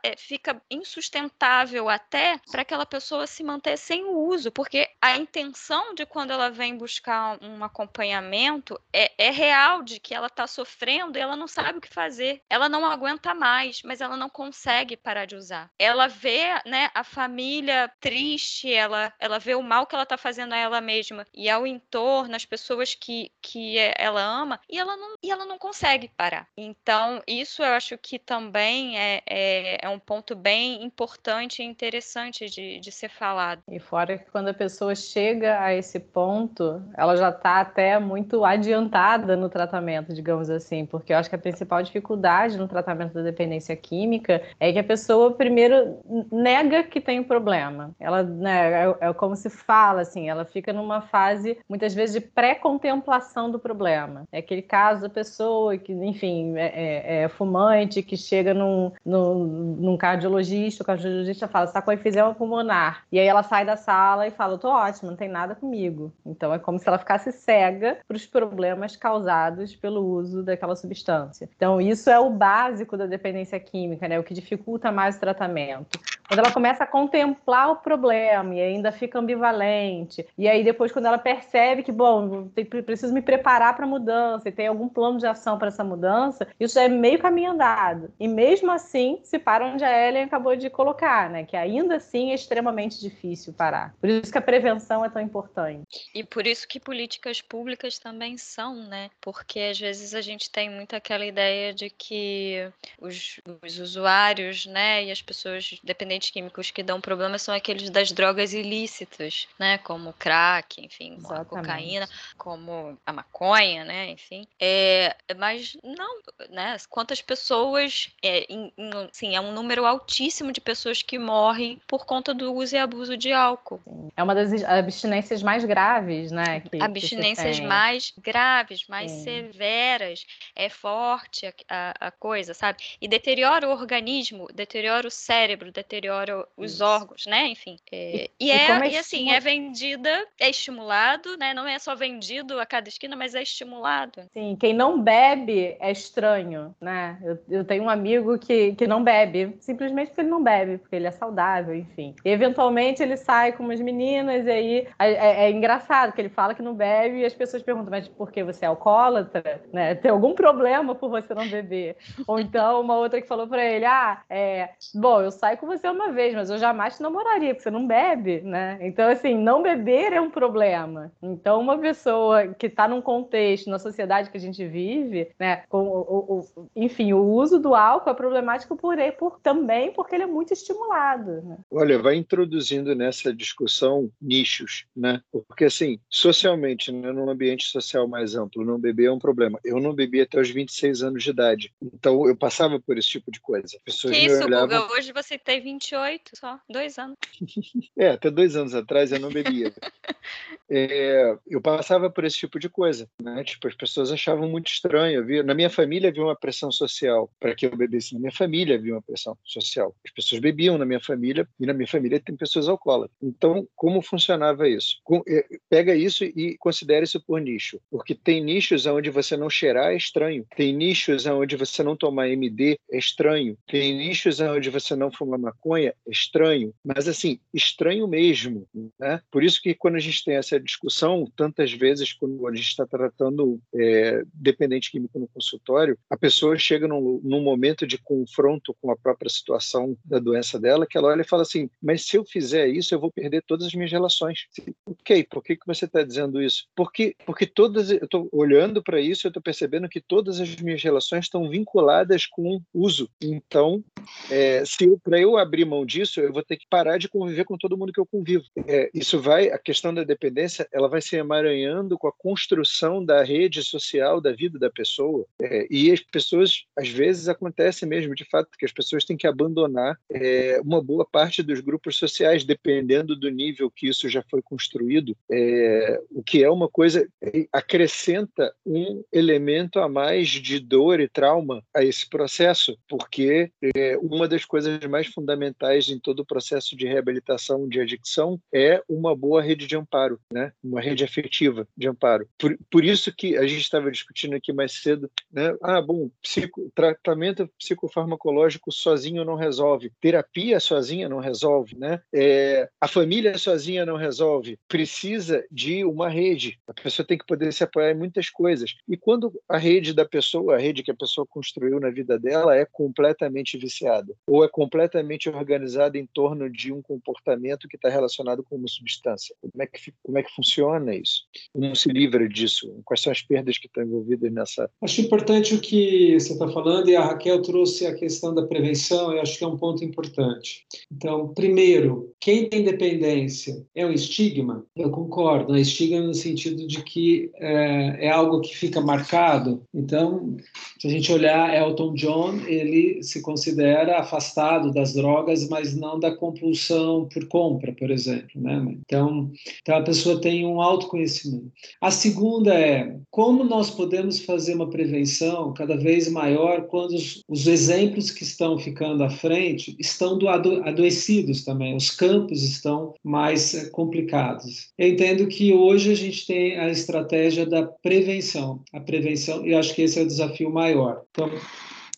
é, fica insustentável até para aquela pessoa se manter sem o uso, porque a intenção de quando ela vem buscar um acompanhamento é, é real de que ela está sofrendo e ela não sabe o que fazer. Ela não aguenta mais, mas ela não consegue parar de usar. Ela vê, né, a família triste, ela, ela vê o mal que ela está fazendo a ela mesma e ao entorno, as pessoas que, que ela ama, e ela não, e ela não consegue parar. Então, isso eu acho que também é, é, é um ponto bem importante e interessante de, de ser falado. E fora que quando a pessoa chega a esse ponto, ela já está até muito adiantada no tratamento, digamos assim, porque eu acho que a principal dificuldade no tratamento da dependência química é que a pessoa primeiro nega que tem um problema. Ela, né, é, é como se fala assim, ela fica numa fase muitas vezes de pré-contemplação do problema. É aquele caso da pessoa que, enfim, é, é, é fumante, que chega num, num, num cardiologista, o cardiologista fala, está com efizema pulmonar. E aí ela sai da sala e fala, tô ótima, não tem nada comigo. Então é como se ela ficasse cega para os problemas causados pelo uso daquela substância. Então isso é o básico da dependência química, né? O que dificulta mais o tratamento. Quando ela começa a contemplar o problema e ainda fica ambivalente, e aí depois quando ela percebe que, bom, preciso me preparar para a mudança e tem algum plano de ação para essa mudança, isso já é meio caminho andado. E mesmo assim, se para onde a Ellen acabou de colocar, né? Que ainda assim é extremamente difícil parar. Por isso que a prevenção é tão importante. E por isso que políticas públicas também são, né? Porque às vezes a gente tem muito aquela ideia de que os, os usuários, né, e as pessoas dependentes químicos que dão problema são aqueles das drogas ilícitas, né? Como crack, enfim, a cocaína, como a maconha, né? Enfim. É, mas não, né? Quantas pessoas, é, em, em, assim, é um número altíssimo de pessoas que morrem por conta do uso e abuso de álcool. É uma das abstinências mais graves, né? Que, abstinências que mais graves, mais Sim. severas. É forte a, a, a, coisa, sabe? E deteriora o organismo, deteriora o cérebro, deteriora os Isso. órgãos, né? Enfim. É, e, e, é, é e assim, é vendida, é estimulado, né? Não é só vendido a cada esquina, mas é estimulado. Sim, quem não bebe é estranho, né? Eu, eu tenho um amigo que, que não bebe, simplesmente porque ele não bebe, porque ele é saudável, enfim. E, eventualmente ele sai com umas meninas e aí é, é, é, engraçado que ele fala que não bebe e as pessoas perguntam, mas por que você é alcoólatra? Né? Tem algum problema por você não beber? Ou então uma outra que falou para ele, ah, é, bom, eu saio com você uma vez, mas eu jamais te namoraria, porque você não bebe, né? Então, assim, não beber é um problema. Então, uma pessoa que está num contexto, na sociedade que a gente vive, né, com o, o, enfim, o uso do álcool é problemático por, por também porque ele é muito estimulado. Né? Olha, vai introduzindo nessa discussão nichos, né? Porque assim, socialmente, né, num ambiente social mais amplo, não beber é um problema. Eu não bebi até os 26 anos de idade, então eu passava por esse tipo de coisa. Pessoas que isso, olhavam... Guga? Hoje você tem 28, só dois anos. [laughs] é, até dois anos atrás eu não bebia. [laughs] é, eu passava por esse tipo de coisa, né? Tipo, as pessoas achavam muito estranho. Eu via, na minha família havia uma pressão social para que eu bebesse. Na minha família havia uma pressão social. As pessoas bebiam na minha família e na minha família tem pessoas alcoólatras. Então, como funcionava isso? Com, é, pega isso e considere isso por nicho, porque tem nichos onde você não cheirar é estranho, tem nichos onde você não tomar MD é estranho, tem nichos onde você não fumar maconha é estranho, mas assim, estranho mesmo, né? Por isso que quando a gente tem essa discussão, tantas vezes quando a gente está tratando é, dependente químico no consultório, a pessoa chega num, num, momento de confronto com a própria situação da doença dela, que ela olha e fala assim: mas se eu fizer isso, eu vou perder todas as minhas relações. Ok, por que, que você está dizendo isso? Porque, porque todas, eu estou olhando para isso, eu estou percebendo que todas as minhas relações estão vinculadas com uso. Então, é, para eu abrir mão disso, eu vou ter que parar de conviver com todo mundo que eu convivo. É, isso vai, a questão da dependência, ela vai se emaranhando com a construção da rede social da vida da pessoa. É, e as pessoas, às vezes, acontece mesmo, de fato, que as pessoas têm que abandonar é, uma boa parte dos grupos sociais, dependendo do nível que isso já foi construído, é, o que é uma coisa acrescenta um elemento a mais de dor e trauma a esse processo, porque é, uma das coisas mais fundamentais em todo o processo de reabilitação de adicção é uma boa rede de amparo amparo, né? uma rede afetiva de amparo. Por, por isso que a gente estava discutindo aqui mais cedo, né? ah, bom, psico, tratamento psicofarmacológico sozinho não resolve, terapia sozinha não resolve, né? É, a família sozinha não resolve, precisa de uma rede, a pessoa tem que poder se apoiar em muitas coisas. E quando a rede da pessoa, a rede que a pessoa construiu na vida dela é completamente viciada, ou é completamente organizada em torno de um comportamento que está relacionado com uma substância. Como é, que, como é que funciona isso? Como se livra disso? Quais são as que estão envolvidas nessa? Acho importante o que você está falando, e a Raquel trouxe a questão da prevenção, eu acho que é um ponto importante. Então, primeiro, quem tem dependência é um estigma? Eu concordo, é estigma no sentido de que é, é algo que fica marcado. Então, se a gente olhar Elton John, ele se considera afastado das drogas, mas não da compulsão por compra, por exemplo. Né? Então, então, a pessoa tem um autoconhecimento. A segunda é como nós podemos fazer uma prevenção cada vez maior quando os, os exemplos que estão ficando à frente estão do, ado, adoecidos também, os campos estão mais é, complicados. Eu entendo que hoje a gente tem a estratégia da prevenção. A prevenção, e acho que esse é o desafio maior. Então,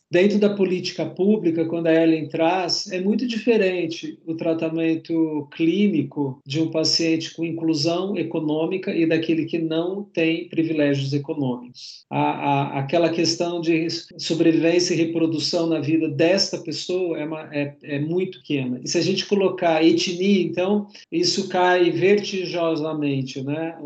Dentro da política pública, quando a Ellen traz, é muito diferente o tratamento clínico de um paciente com inclusão econômica e daquele que não tem privilégios econômicos. A, a, aquela questão de sobrevivência e reprodução na vida desta pessoa é, uma, é, é muito pequena. E se a gente colocar etnia, então, isso cai vertiginosamente. Né?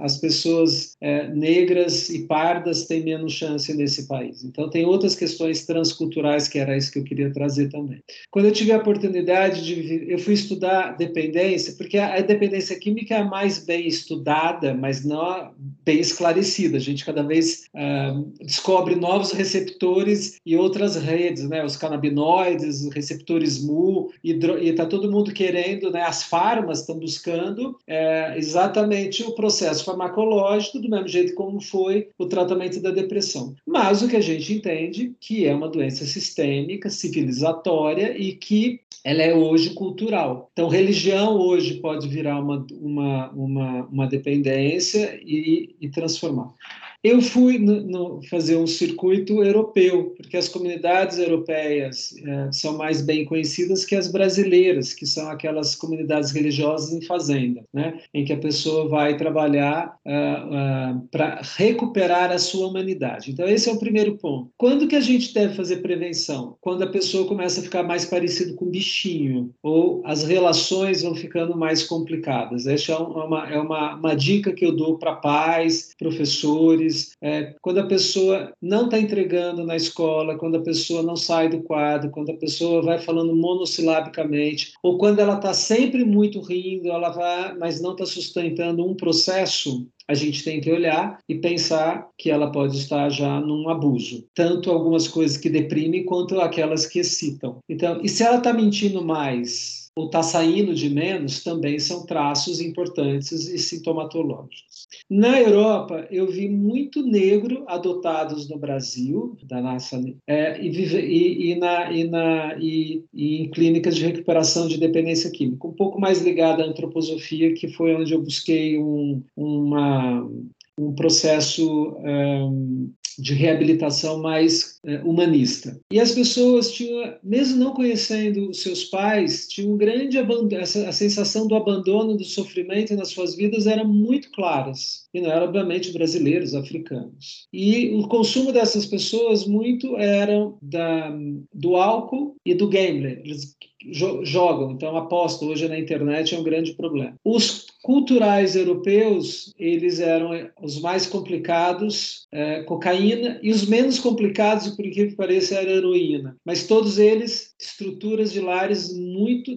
As pessoas é, negras e pardas têm menos chance nesse país. Então, tem outras questões transculturais, que era isso que eu queria trazer também. Quando eu tive a oportunidade de. Eu fui estudar dependência, porque a dependência química é a mais bem estudada, mas não bem esclarecida. A gente cada vez uh, descobre novos receptores e outras redes, né? Os canabinoides, os receptores MU, e está todo mundo querendo, né? As farmas estão buscando é, exatamente o processo farmacológico, do mesmo jeito como foi o tratamento da depressão. Mas o que a gente entende que é uma doença sistêmica, civilizatória e que ela é hoje cultural. Então, religião hoje pode virar uma, uma, uma, uma dependência e, e transformar. Eu fui no, no, fazer um circuito europeu, porque as comunidades europeias é, são mais bem conhecidas que as brasileiras, que são aquelas comunidades religiosas em fazenda, né? em que a pessoa vai trabalhar uh, uh, para recuperar a sua humanidade. Então, esse é o primeiro ponto. Quando que a gente deve fazer prevenção? Quando a pessoa começa a ficar mais parecido com bichinho, ou as relações vão ficando mais complicadas. Essa é uma, é uma, uma dica que eu dou para pais, professores, é, quando a pessoa não está entregando na escola, quando a pessoa não sai do quadro, quando a pessoa vai falando monossilabicamente, ou quando ela está sempre muito rindo, ela vai, mas não está sustentando um processo, a gente tem que olhar e pensar que ela pode estar já num abuso. Tanto algumas coisas que deprimem quanto aquelas que excitam. Então, e se ela está mentindo mais ou está saindo de menos, também são traços importantes e sintomatológicos. Na Europa, eu vi muito negro adotados no Brasil, da nossa, é, e, e, e, na, e, na, e, e, em clínicas de recuperação de dependência química, um pouco mais ligada à antroposofia, que foi onde eu busquei um, uma, um processo um, de reabilitação mais é, humanista. E as pessoas tinham, mesmo não conhecendo seus pais, tinham um grande abandono, a sensação do abandono, do sofrimento nas suas vidas era muito claras. E não eram, obviamente, brasileiros, africanos. E o consumo dessas pessoas muito era da, do álcool e do gambler. Eles jogam, então aposto hoje na internet é um grande problema. Os culturais europeus, eles eram os mais complicados, é, cocaína, e os menos complicados, por que pareça, era heroína. Mas todos eles, estruturas de lares muito,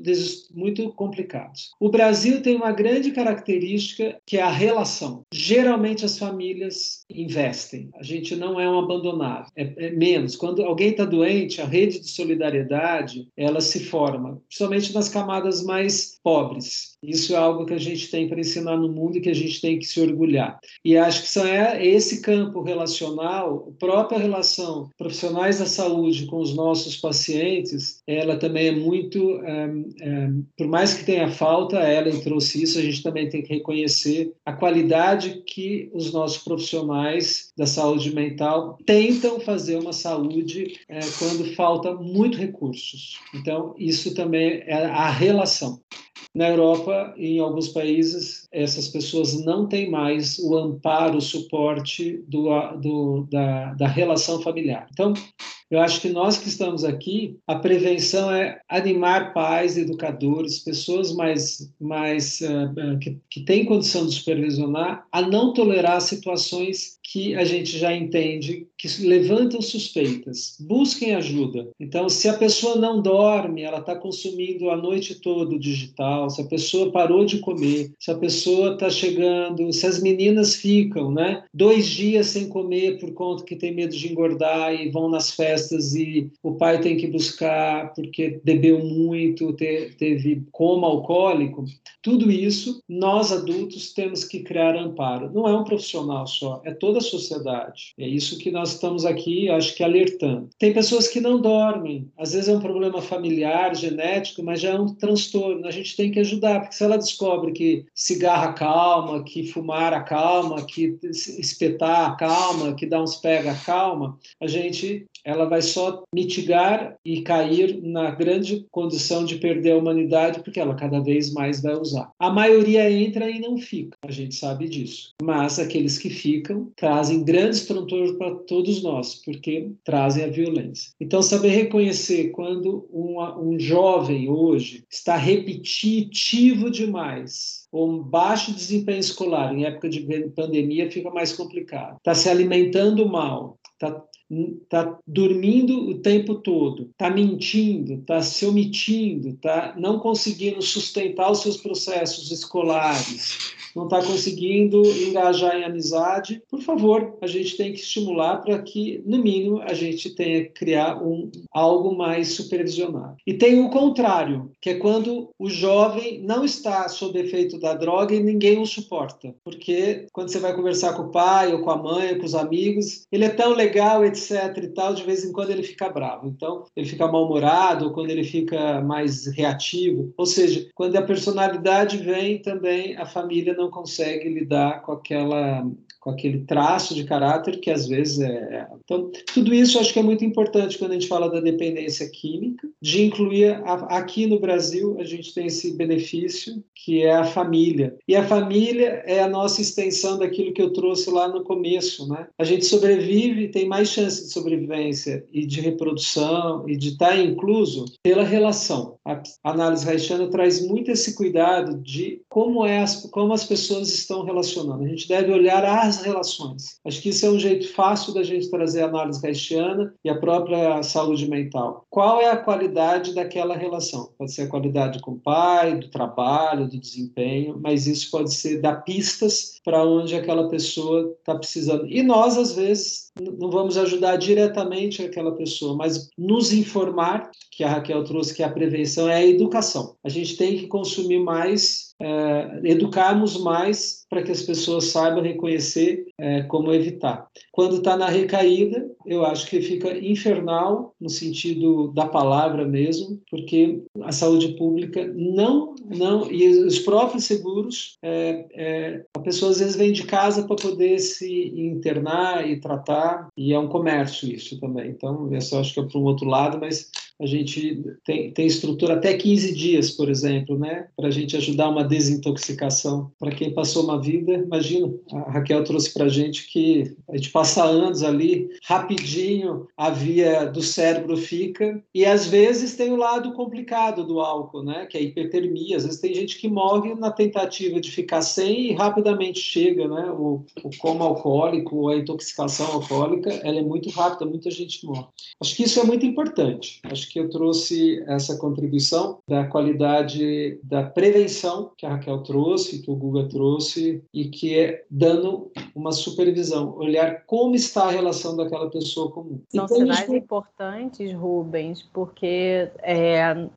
muito complicados. O Brasil tem uma grande característica que é a relação. Geralmente as famílias investem. A gente não é um abandonado, é, é menos. Quando alguém está doente, a rede de solidariedade, ela se forma principalmente nas camadas mais pobres. Isso é algo que a gente tem para ensinar no mundo e que a gente tem que se orgulhar. E acho que são é esse campo relacional, a própria relação profissionais da saúde com os nossos pacientes, ela também é muito, um, um, por mais que tenha falta, ela trouxe isso, a gente também tem que reconhecer a qualidade que os nossos profissionais da saúde mental tentam fazer uma saúde é, quando falta muito recursos. Então, isso também é a relação. Na Europa em alguns países, essas pessoas não têm mais o amparo, o suporte do, do, da, da relação familiar. Então, eu acho que nós que estamos aqui, a prevenção é animar pais, educadores, pessoas mais, mais uh, que, que têm condição de supervisionar, a não tolerar situações que a gente já entende que levantam suspeitas. Busquem ajuda. Então, se a pessoa não dorme, ela está consumindo a noite toda o digital, se a pessoa parou de comer, se a pessoa está chegando, se as meninas ficam, né, dois dias sem comer por conta que tem medo de engordar e vão nas festas e o pai tem que buscar porque bebeu muito, teve coma alcoólico, tudo isso nós adultos temos que criar amparo. Não é um profissional só, é toda a sociedade. É isso que nós estamos aqui, acho que alertando. Tem pessoas que não dormem, às vezes é um problema familiar, genético, mas já é um transtorno. A gente tem que ajudar, porque se ela descobre que cigarro acalma, que fumar acalma, que espetar acalma, que dar uns pega acalma, a gente ela vai só mitigar e cair na grande condição de perder a humanidade, porque ela cada vez mais vai usar. A maioria entra e não fica, a gente sabe disso. Mas aqueles que ficam trazem grandes transtornos para todos nós, porque trazem a violência. Então, saber reconhecer quando uma, um jovem hoje está repetitivo demais, ou um baixo desempenho escolar, em época de pandemia fica mais complicado. Está se alimentando mal, está está dormindo o tempo todo, está mentindo, está se omitindo, está não conseguindo sustentar os seus processos escolares, não está conseguindo engajar em amizade, por favor, a gente tem que estimular para que, no mínimo, a gente tenha que criar um, algo mais supervisionado. E tem o contrário, que é quando o jovem não está sob efeito da droga e ninguém o suporta. Porque quando você vai conversar com o pai, ou com a mãe, ou com os amigos, ele é tão legal, etc. e tal, de vez em quando ele fica bravo. Então, ele fica mal-humorado, ou quando ele fica mais reativo. Ou seja, quando a personalidade vem, também a família não consegue lidar com aquela com aquele traço de caráter que às vezes é, é. Então, tudo isso acho que é muito importante quando a gente fala da dependência química, de incluir a, aqui no Brasil a gente tem esse benefício que é a família. E a família é a nossa extensão daquilo que eu trouxe lá no começo, né? A gente sobrevive, tem mais chance de sobrevivência e de reprodução e de estar incluso pela relação. A análise haitiana traz muito esse cuidado de como é as, como as pessoas estão relacionando. A gente deve olhar as as relações. Acho que isso é um jeito fácil da gente trazer a análise haitiana e a própria saúde mental. Qual é a qualidade daquela relação? Pode ser a qualidade com o pai, do trabalho, do desempenho, mas isso pode ser dar pistas para onde aquela pessoa está precisando. E nós, às vezes, não vamos ajudar diretamente aquela pessoa, mas nos informar, que a Raquel trouxe, que a prevenção é a educação. A gente tem que consumir mais, é, educarmos mais para que as pessoas saibam reconhecer é, como evitar. Quando está na recaída, eu acho que fica infernal no sentido da palavra mesmo, porque a saúde pública não, não e os próprios seguros, é, é, a pessoa às vezes vem de casa para poder se internar e tratar, e é um comércio isso também. Então, eu acho que é para um outro lado, mas a gente tem, tem estrutura até 15 dias, por exemplo, né, para a gente ajudar uma desintoxicação. Para quem passou uma vida, imagina, a Raquel trouxe para gente que a gente passa anos ali, rapidinho a via do cérebro fica, e às vezes tem o lado complicado do álcool, né, que é a hipertermia. Às vezes tem gente que morre na tentativa de ficar sem e rapidamente chega, né, o, o coma alcoólico, a intoxicação alcoólica, ela é muito rápida, muita gente morre. Acho que isso é muito importante. Acho que eu trouxe essa contribuição da qualidade da prevenção que a Raquel trouxe, que o Guga trouxe, e que é dando uma supervisão, olhar como está a relação daquela pessoa comum. São então, sinais isso... importantes, Rubens, porque é,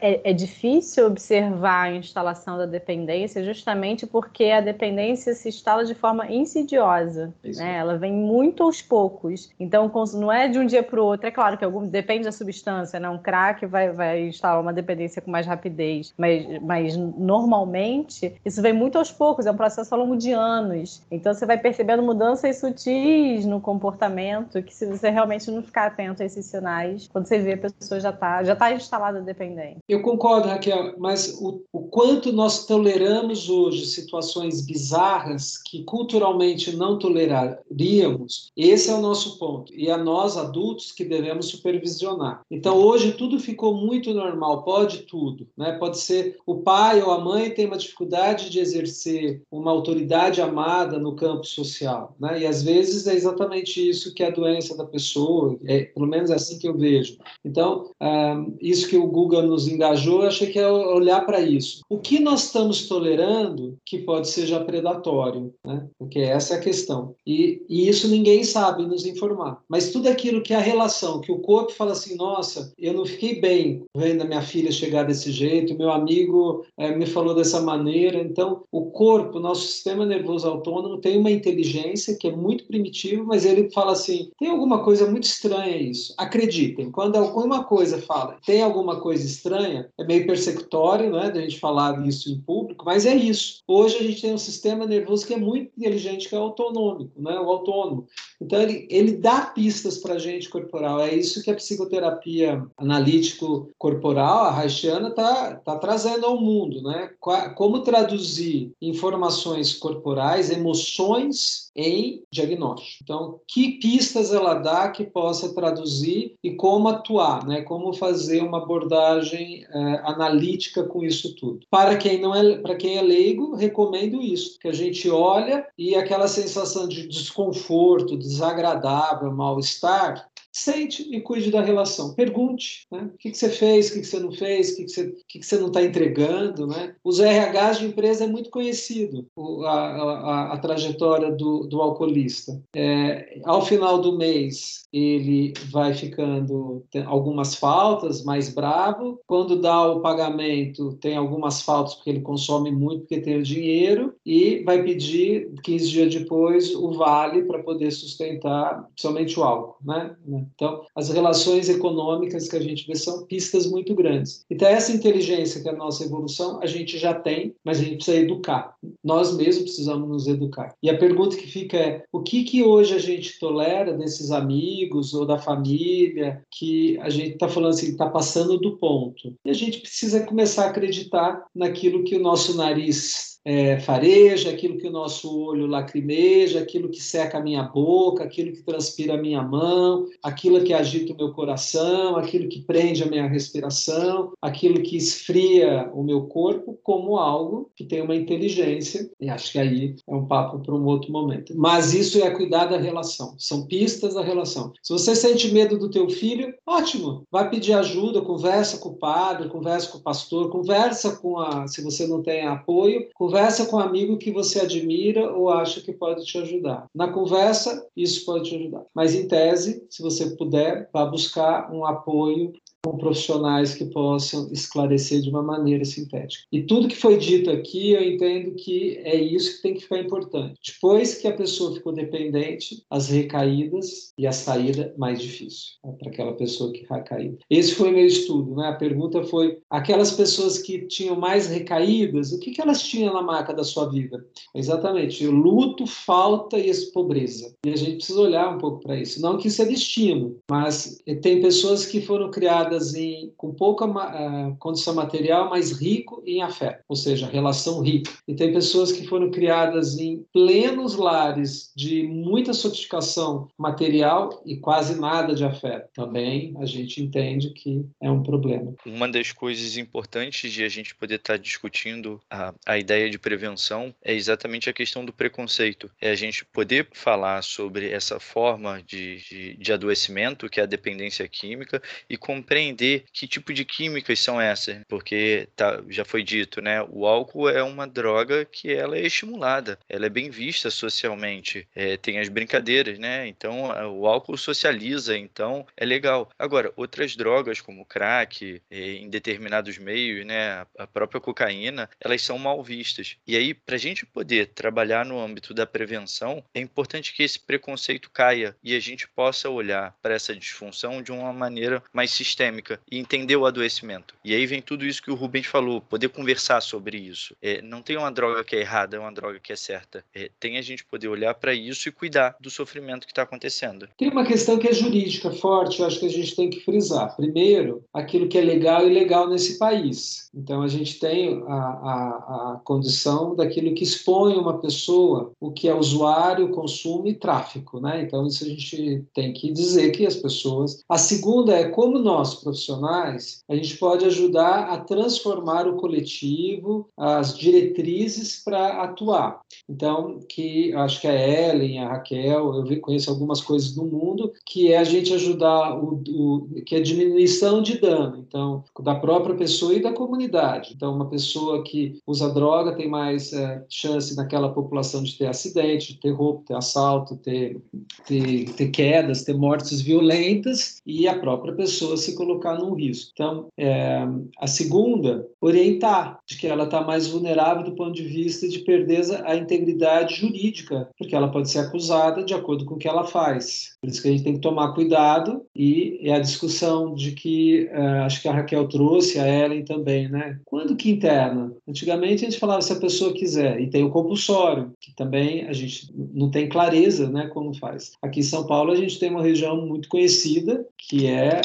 é, é, difícil observar a instalação da dependência justamente porque a dependência se instala de forma insidiosa. Né? Ela vem muito aos poucos. Então, não é de um dia para o outro. É claro que algum, depende da substância, né? Um crack vai, vai instalar uma dependência com mais rapidez, mas, mas normalmente isso vem muito aos poucos, é um processo ao longo de anos. Então, você vai percebendo mudanças sutis no comportamento que se você realmente não ficar atento a esses sinais, quando você vê a pessoa já está já tá instalada dependente. Eu concordo, Raquel, mas o, o quanto nós toleramos hoje situações bizarras que culturalmente não toleraríamos, esse é o nosso ponto. E é nós, adultos, que devemos supervisionar. Então, hoje, tudo ficou muito normal, pode tudo. Né? Pode ser o pai ou a mãe tem uma dificuldade de exercer uma autoridade amada no campo social. Né? E, às vezes, é exatamente isso que é a doença da pessoa, é, pelo menos é assim que eu vejo. Então, um, isso que o Google nos engajou, eu achei que é olhar para isso. O que nós estamos tolerando que pode ser já predatório, né? porque essa é a questão. E, e isso ninguém sabe nos informar. Mas tudo aquilo que é a relação, que o corpo fala assim, nossa, eu não fiquei bem vendo a minha filha chegar desse jeito, meu amigo é, me falou dessa maneira. Então, o corpo, nosso sistema nervoso autônomo tem uma inteligência que é muito primitiva, mas ele fala assim, tem alguma coisa muito estranha isso. Acreditem, quando alguma coisa fala, tem alguma coisa estranha, é meio persecutório, né, da gente falar isso em público, mas é isso. Hoje a gente tem um sistema nervoso que é muito inteligente, que é autonômico, né, o autônomo. Então, ele, ele dá pistas para a gente corporal. É isso que a psicoterapia analítico-corporal, a haitiana, está tá trazendo ao mundo. Né? Como traduzir informações corporais, emoções em diagnóstico. Então, que pistas ela dá que possa traduzir e como atuar, né? como fazer uma abordagem é, analítica com isso tudo. Para quem não é, para quem é leigo, recomendo isso, que a gente olha e aquela sensação de desconforto, desagradável, mal-estar, sente e cuide da relação. Pergunte, né? O que, que você fez, o que, que você não fez, o que, que, você, o que, que você não está entregando, né? Os RHs de empresa é muito conhecido, a, a, a trajetória do, do alcoolista. É, ao final do mês, ele vai ficando algumas faltas, mais bravo. Quando dá o pagamento, tem algumas faltas porque ele consome muito, porque tem o dinheiro, e vai pedir 15 dias depois o vale para poder sustentar somente o álcool, né? Então, as relações econômicas que a gente vê são pistas muito grandes. Então, essa inteligência que é a nossa evolução, a gente já tem, mas a gente precisa educar. Nós mesmos precisamos nos educar. E a pergunta que fica é: o que que hoje a gente tolera desses amigos ou da família que a gente está falando assim, está passando do ponto? E a gente precisa começar a acreditar naquilo que o nosso nariz é, fareja, aquilo que o nosso olho lacrimeja, aquilo que seca a minha boca, aquilo que transpira a minha mão, aquilo que agita o meu coração, aquilo que prende a minha respiração, aquilo que esfria o meu corpo, como algo que tem uma inteligência. E acho que aí é um papo para um outro momento. Mas isso é cuidar da relação. São pistas da relação. Se você sente medo do teu filho, ótimo. Vai pedir ajuda, conversa com o padre, conversa com o pastor, conversa com a, se você não tem apoio, conversa com um amigo que você admira ou acha que pode te ajudar. Na conversa, isso pode te ajudar. Mas em tese, se você puder, vá buscar um apoio com profissionais que possam esclarecer de uma maneira sintética. E tudo que foi dito aqui, eu entendo que é isso que tem que ficar importante. Depois que a pessoa ficou dependente, as recaídas e a saída mais difícil né, para aquela pessoa que recaiu. Esse foi meu estudo, né? A pergunta foi: aquelas pessoas que tinham mais recaídas, o que, que elas tinham na marca da sua vida? Exatamente, luto, falta e pobreza. E a gente precisa olhar um pouco para isso. Não que isso é destino, mas tem pessoas que foram criadas criadas em, com pouca uh, condição material, mas rico em afeto, ou seja, relação rica. E tem pessoas que foram criadas em plenos lares de muita sofisticação material e quase nada de afeto. Também a gente entende que é um problema. Uma das coisas importantes de a gente poder estar discutindo a, a ideia de prevenção é exatamente a questão do preconceito. É a gente poder falar sobre essa forma de, de, de adoecimento, que é a dependência química, e compreender compreender que tipo de químicas são essas, porque tá, já foi dito, né? O álcool é uma droga que ela é estimulada, ela é bem vista socialmente, é, tem as brincadeiras, né? Então o álcool socializa, então é legal. Agora, outras drogas como crack, é, em determinados meios, né? A própria cocaína, elas são mal vistas. E aí, para a gente poder trabalhar no âmbito da prevenção, é importante que esse preconceito caia e a gente possa olhar para essa disfunção de uma maneira mais sistêmica e entender o adoecimento. E aí vem tudo isso que o Rubens falou, poder conversar sobre isso. É, não tem uma droga que é errada, é uma droga que é certa. É, tem a gente poder olhar para isso e cuidar do sofrimento que está acontecendo. Tem uma questão que é jurídica forte, eu acho que a gente tem que frisar. Primeiro, aquilo que é legal e ilegal nesse país. Então, a gente tem a, a, a condição daquilo que expõe uma pessoa, o que é usuário, consumo e tráfico. Né? Então, isso a gente tem que dizer que as pessoas. A segunda é como nós, profissionais, a gente pode ajudar a transformar o coletivo, as diretrizes para atuar. Então, que acho que a Ellen, a Raquel, eu conheço algumas coisas no mundo, que é a gente ajudar o, o que é diminuição de dano, então, da própria pessoa e da comunidade. Então, uma pessoa que usa droga tem mais é, chance naquela população de ter acidente, de ter roubo, ter assalto, ter, ter, ter quedas, ter mortes violentas e a própria pessoa se colocar num risco. Então, é, a segunda, orientar de que ela está mais vulnerável do ponto de vista de perder a integridade jurídica, porque ela pode ser acusada de acordo com o que ela faz. Por isso que a gente tem que tomar cuidado e é a discussão de que uh, acho que a Raquel trouxe, a Ellen também, né? Quando que interna? Antigamente a gente falava se a pessoa quiser e tem o compulsório, que também a gente não tem clareza, né, como faz. Aqui em São Paulo a gente tem uma região muito conhecida que é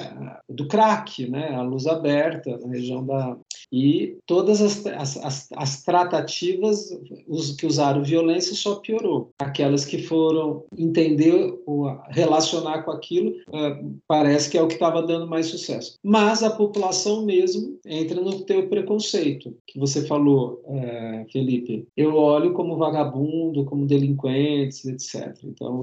do crack, né, a luz aberta, na região da e todas as, as, as, tratativas os que usaram violência só piorou. Aquelas que foram entender, relacionar com aquilo, uh, parece que é o que estava dando mais sucesso. Mas a população mesmo entra no teu preconceito, que você falou, uh, Felipe. Eu olho como vagabundo, como delinquentes, etc. Então,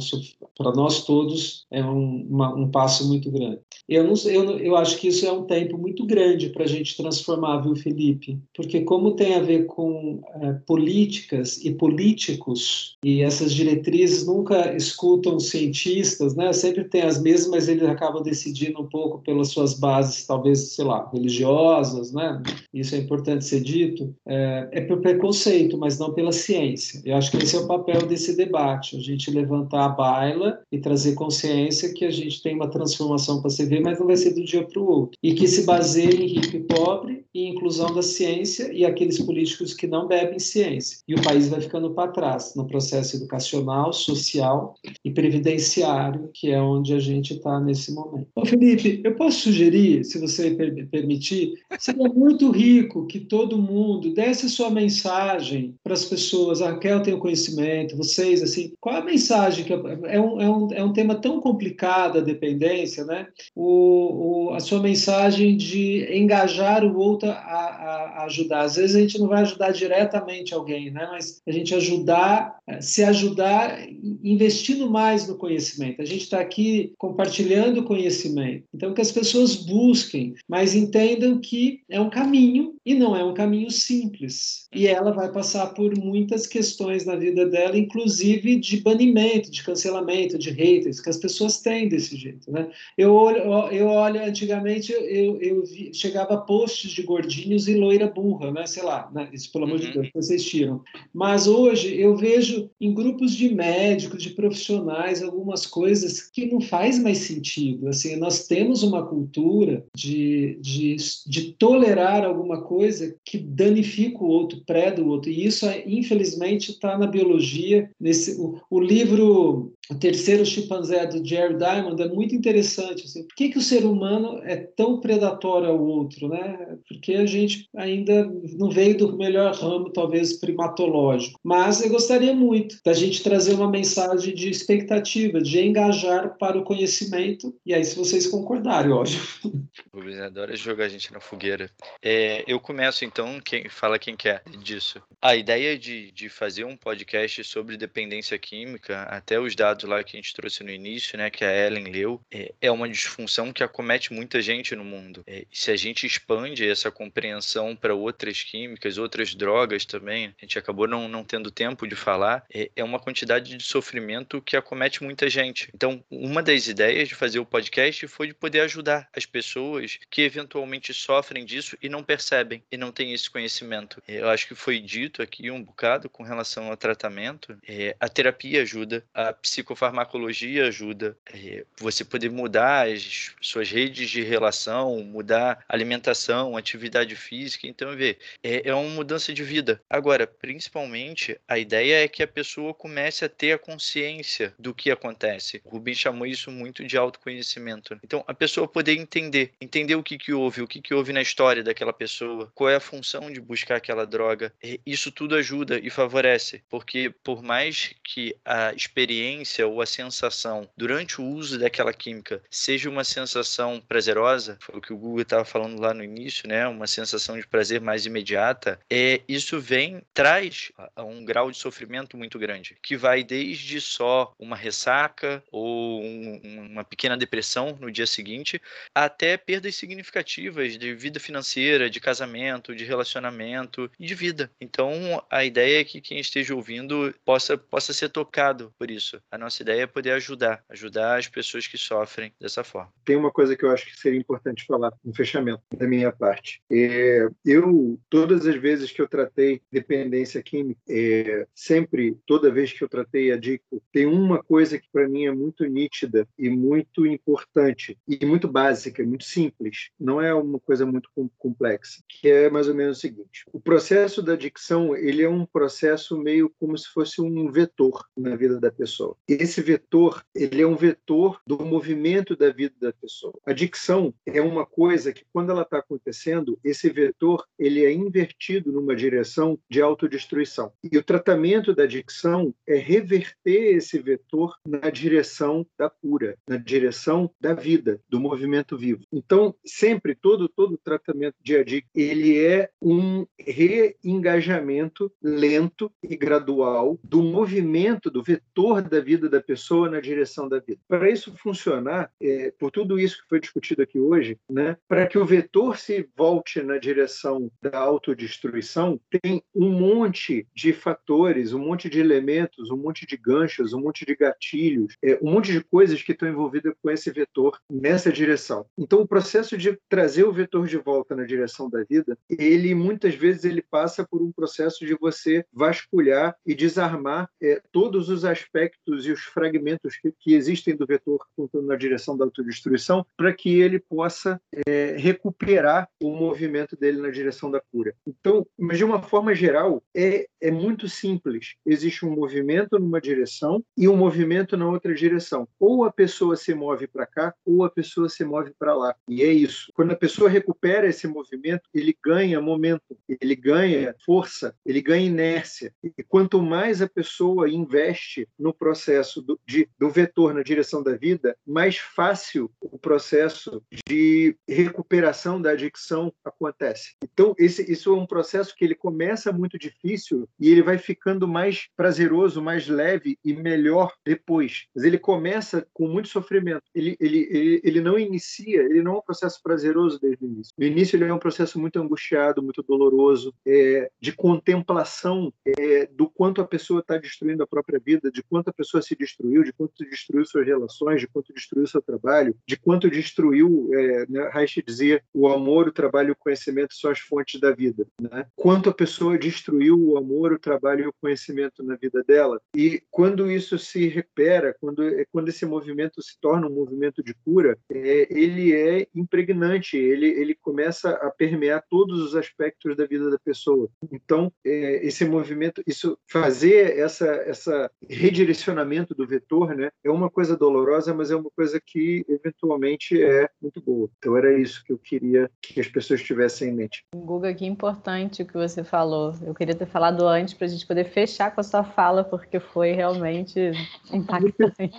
para nós todos, é um, uma, um passo muito grande. Eu, não, eu, eu acho que isso é um tempo muito grande para a gente transformar, viu, Felipe? Porque como tem a ver com é, políticas e políticos, e essas diretrizes nunca escutam cientistas, né? Sempre tem as mesmas, mas eles acabam decidindo um pouco pelas suas bases, talvez, sei lá, religiosas, né? Isso é importante ser dito. É, é por preconceito, mas não pela ciência. Eu acho que esse é o papel desse debate, a gente levantar a baila e trazer consciência que a gente tem uma transformação para se ver, mas não vai ser do dia para o outro. E que se baseia em rico e pobre, e inclusão da ciência e aqueles políticos que não bebem ciência. E o país vai ficando para trás no processo educacional, social e previdenciário, que é onde a gente está nesse momento. Ô Felipe, eu posso sugerir, se você permitir, seria muito rico que todo mundo desse sua mensagem para as pessoas. A Raquel tem o conhecimento, vocês, assim, qual a mensagem? que É um, é um, é um tema tão complicado a dependência, né? O, o, a sua mensagem de engajar o outro a, a, a, ajudar. Às vezes a gente não vai ajudar diretamente alguém, né? mas a gente ajudar, se ajudar investindo mais no conhecimento. A gente está aqui compartilhando conhecimento. Então, que as pessoas busquem, mas entendam que é um caminho e não é um caminho simples. E ela vai passar por muitas questões na vida dela, inclusive de banimento, de cancelamento, de haters, que as pessoas têm desse jeito. Né? Eu, olho, eu olho, antigamente, eu, eu vi, chegava posts de gordinhos e loira burra, né? sei lá, né? isso pelo amor de uhum. Deus, vocês tiram. Mas hoje eu vejo em grupos de médicos, de profissionais, algumas coisas que não faz mais sentido. Assim, nós temos uma cultura de, de, de tolerar alguma coisa que danifica o outro, preda o outro. E isso, infelizmente, está na biologia. Nesse, o, o livro o terceiro chimpanzé do Jerry Diamond é muito interessante. Assim, por que, que o ser humano é tão predatório ao outro? Né? Porque a gente ainda não veio do melhor ramo, talvez primatológico. Mas eu gostaria muito da gente trazer uma mensagem de expectativa, de engajar para o conhecimento. E aí, se vocês concordarem, óbvio. [laughs] O Rubens adora jogar a gente na fogueira. É, eu começo então, quem fala quem quer disso. A ideia de, de fazer um podcast sobre dependência química, até os dados lá que a gente trouxe no início, né, que a Ellen leu, é, é uma disfunção que acomete muita gente no mundo. É, se a gente expande essa compreensão para outras químicas, outras drogas também, a gente acabou não, não tendo tempo de falar, é, é uma quantidade de sofrimento que acomete muita gente. Então, uma das ideias de fazer o podcast foi de poder ajudar as pessoas que eventualmente sofrem disso e não percebem e não têm esse conhecimento. Eu acho que foi dito aqui um bocado com relação ao tratamento. A terapia ajuda, a psicofarmacologia ajuda, é, você poder mudar as suas redes de relação, mudar alimentação, atividade física. Então, vê, é, é uma mudança de vida. Agora, principalmente, a ideia é que a pessoa comece a ter a consciência do que acontece. O Rubin chamou isso muito de autoconhecimento. Então, a pessoa poder entender, entender o que, que houve, o que, que houve na história daquela pessoa, qual é a função de buscar aquela droga. Isso tudo ajuda e favorece, porque por mais que a experiência ou a sensação durante o uso daquela química seja uma sensação prazerosa, foi o que o Google estava falando lá no início, né? Uma sensação de prazer mais imediata, é isso vem traz um grau de sofrimento muito grande, que vai desde só uma ressaca ou um, uma pequena depressão no dia seguinte, até perdas significativas de vida financeira, de casamento, de relacionamento e de vida. Então, a ideia é que quem esteja ouvindo possa, possa ser tocado por isso. A nossa ideia é poder ajudar, ajudar as pessoas que sofrem dessa forma. Tem uma coisa que eu acho que seria importante falar no fechamento da minha parte. É, eu, todas as vezes que eu tratei dependência química, é, sempre, toda vez que eu tratei adicto, tem uma coisa que para mim é muito nítida e muito importante e muito básica, muito simples. Não é uma coisa muito complexa, que é mais ou menos o seguinte: o processo da adicção ele é um processo meio como se fosse um vetor na vida da pessoa. Esse vetor ele é um vetor do movimento da vida da pessoa. A adicção é uma coisa que quando ela está acontecendo, esse vetor ele é invertido numa direção de autodestruição. E o tratamento da adicção é reverter esse vetor na direção da cura, na direção da vida, do movimento vivo. Então, sempre todo todo tratamento de adicção ele é um reengajamento lento e gradual do movimento do vetor da vida da pessoa na direção da vida. Para isso funcionar, é, por tudo isso que foi discutido aqui hoje, né, para que o vetor se volte na direção da autodestruição, tem um monte de fatores, um monte de elementos, um monte de ganchos, um monte de gatilhos, é, um monte de coisas que estão envolvidas com esse vetor nessa direção. Então, o processo de trazer o vetor de volta na direção da vida, ele muitas vezes ele passa por um processo de você vasculhar e desarmar é, todos os aspectos e os fragmentos que, que existem do vetor apontando na direção da autodestruição, para que ele possa é, recuperar o movimento dele na direção da cura. Então, mas de uma forma geral, é, é muito simples. Existe um movimento numa direção e um movimento na outra direção. Ou a pessoa se move para cá, ou a pessoa se move para lá. E é isso. Quando a pessoa recupera esse movimento, ele ganha momento, ele ganha força, ele ganha inércia. E quanto mais a pessoa investe no processo do, de, do vetor na direção da vida, mais fácil o processo de recuperação da adicção acontece. Então, esse, isso é um processo que ele começa muito difícil e ele vai ficando mais prazeroso, mais leve e melhor depois. Mas ele começa com muito sofrimento. Ele, ele, ele, ele não inicia, ele não é um processo prazeroso desde o início. No início, ele é um processo muito angustiado, muito doloroso, é, de contemplação é, do quanto a pessoa está destruindo a própria vida, de quanto a pessoa se destruiu, de quanto destruiu suas relações, de quanto destruiu seu trabalho, de quanto destruiu, é, né, Reich dizia, o amor, o trabalho e o conhecimento são as fontes da vida. Né? Quanto a pessoa destruiu o amor, o trabalho e o conhecimento na vida dela. E quando isso se recupera, quando, é, quando esse movimento se torna um movimento de cura, é, ele é impregnante, ele, ele começa a permear todos os aspectos da vida da pessoa. Então, é, esse movimento, isso fazer essa, essa redirecionamento do vetor, né, é uma coisa dolorosa, mas é uma coisa que eventualmente é muito boa. Então, era isso que eu queria que as pessoas tivessem em mente. Guga, que importante o que você falou. Eu queria ter falado antes para a gente poder fechar com a sua fala, porque foi realmente [laughs] impactante.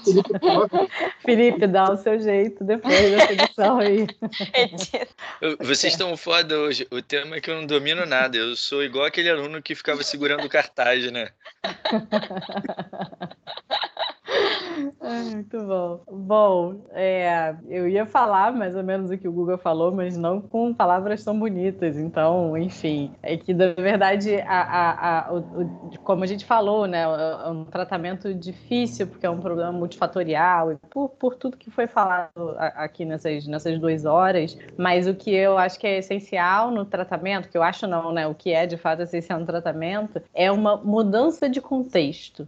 Felipe, dá o seu jeito depois da edição aí. [laughs] Vocês estão foda hoje. O tema é que eu não domino nada. Eu sou igual aquele aluno que ficava segurando o cartaz, né? [laughs] muito bom. Bom, é, eu ia falar mais ou menos o que o Google falou, mas não com palavras tão bonitas. Então, enfim, é que na verdade, a, a, a, o, o, como a gente falou, né, é um tratamento difícil, porque é um problema multifatorial, e por, por tudo que foi falado aqui nessas, nessas duas horas. Mas o que eu acho que é essencial no tratamento, que eu acho não, né, o que é de fato essencial no tratamento, é uma mudança de contexto,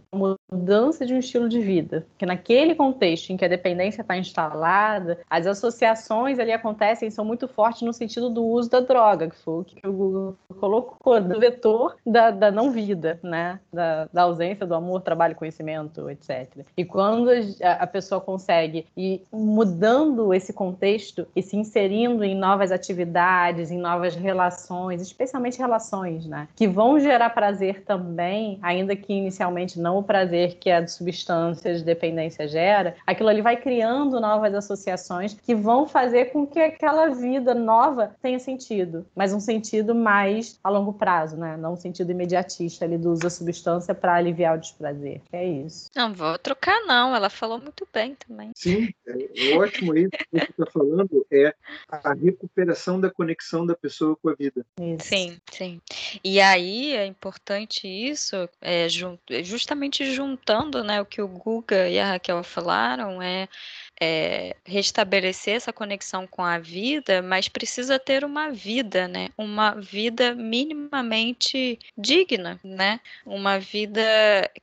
mudança de um estilo de vida. Que naquele contexto em que a dependência está instalada, as associações ali acontecem são muito fortes no sentido do uso da droga, que foi o que o Google colocou, do vetor da, da não vida, né? Da, da, ausência do amor, trabalho, conhecimento, etc. E quando a, pessoa consegue ir mudando esse contexto e se inserindo em novas atividades, em novas relações, especialmente relações, né? Que vão gerar prazer também, ainda que inicialmente não o prazer que a de de dependência gera, aquilo ali vai criando novas associações que vão fazer com que aquela vida nova tenha sentido, mas um sentido mais a longo prazo, né? Não um sentido imediatista ali do uso da substância para aliviar o desprazer. É isso. Não vou trocar, não. Ela falou muito bem também. Sim, é, é ótimo isso que você está falando é a recuperação da conexão da pessoa com a vida. Isso. Sim, sim. E aí é importante isso, é, justamente juntando né, o que o Guga e a Raquel falaram, é é, restabelecer essa conexão com a vida, mas precisa ter uma vida, né? Uma vida minimamente digna, né? Uma vida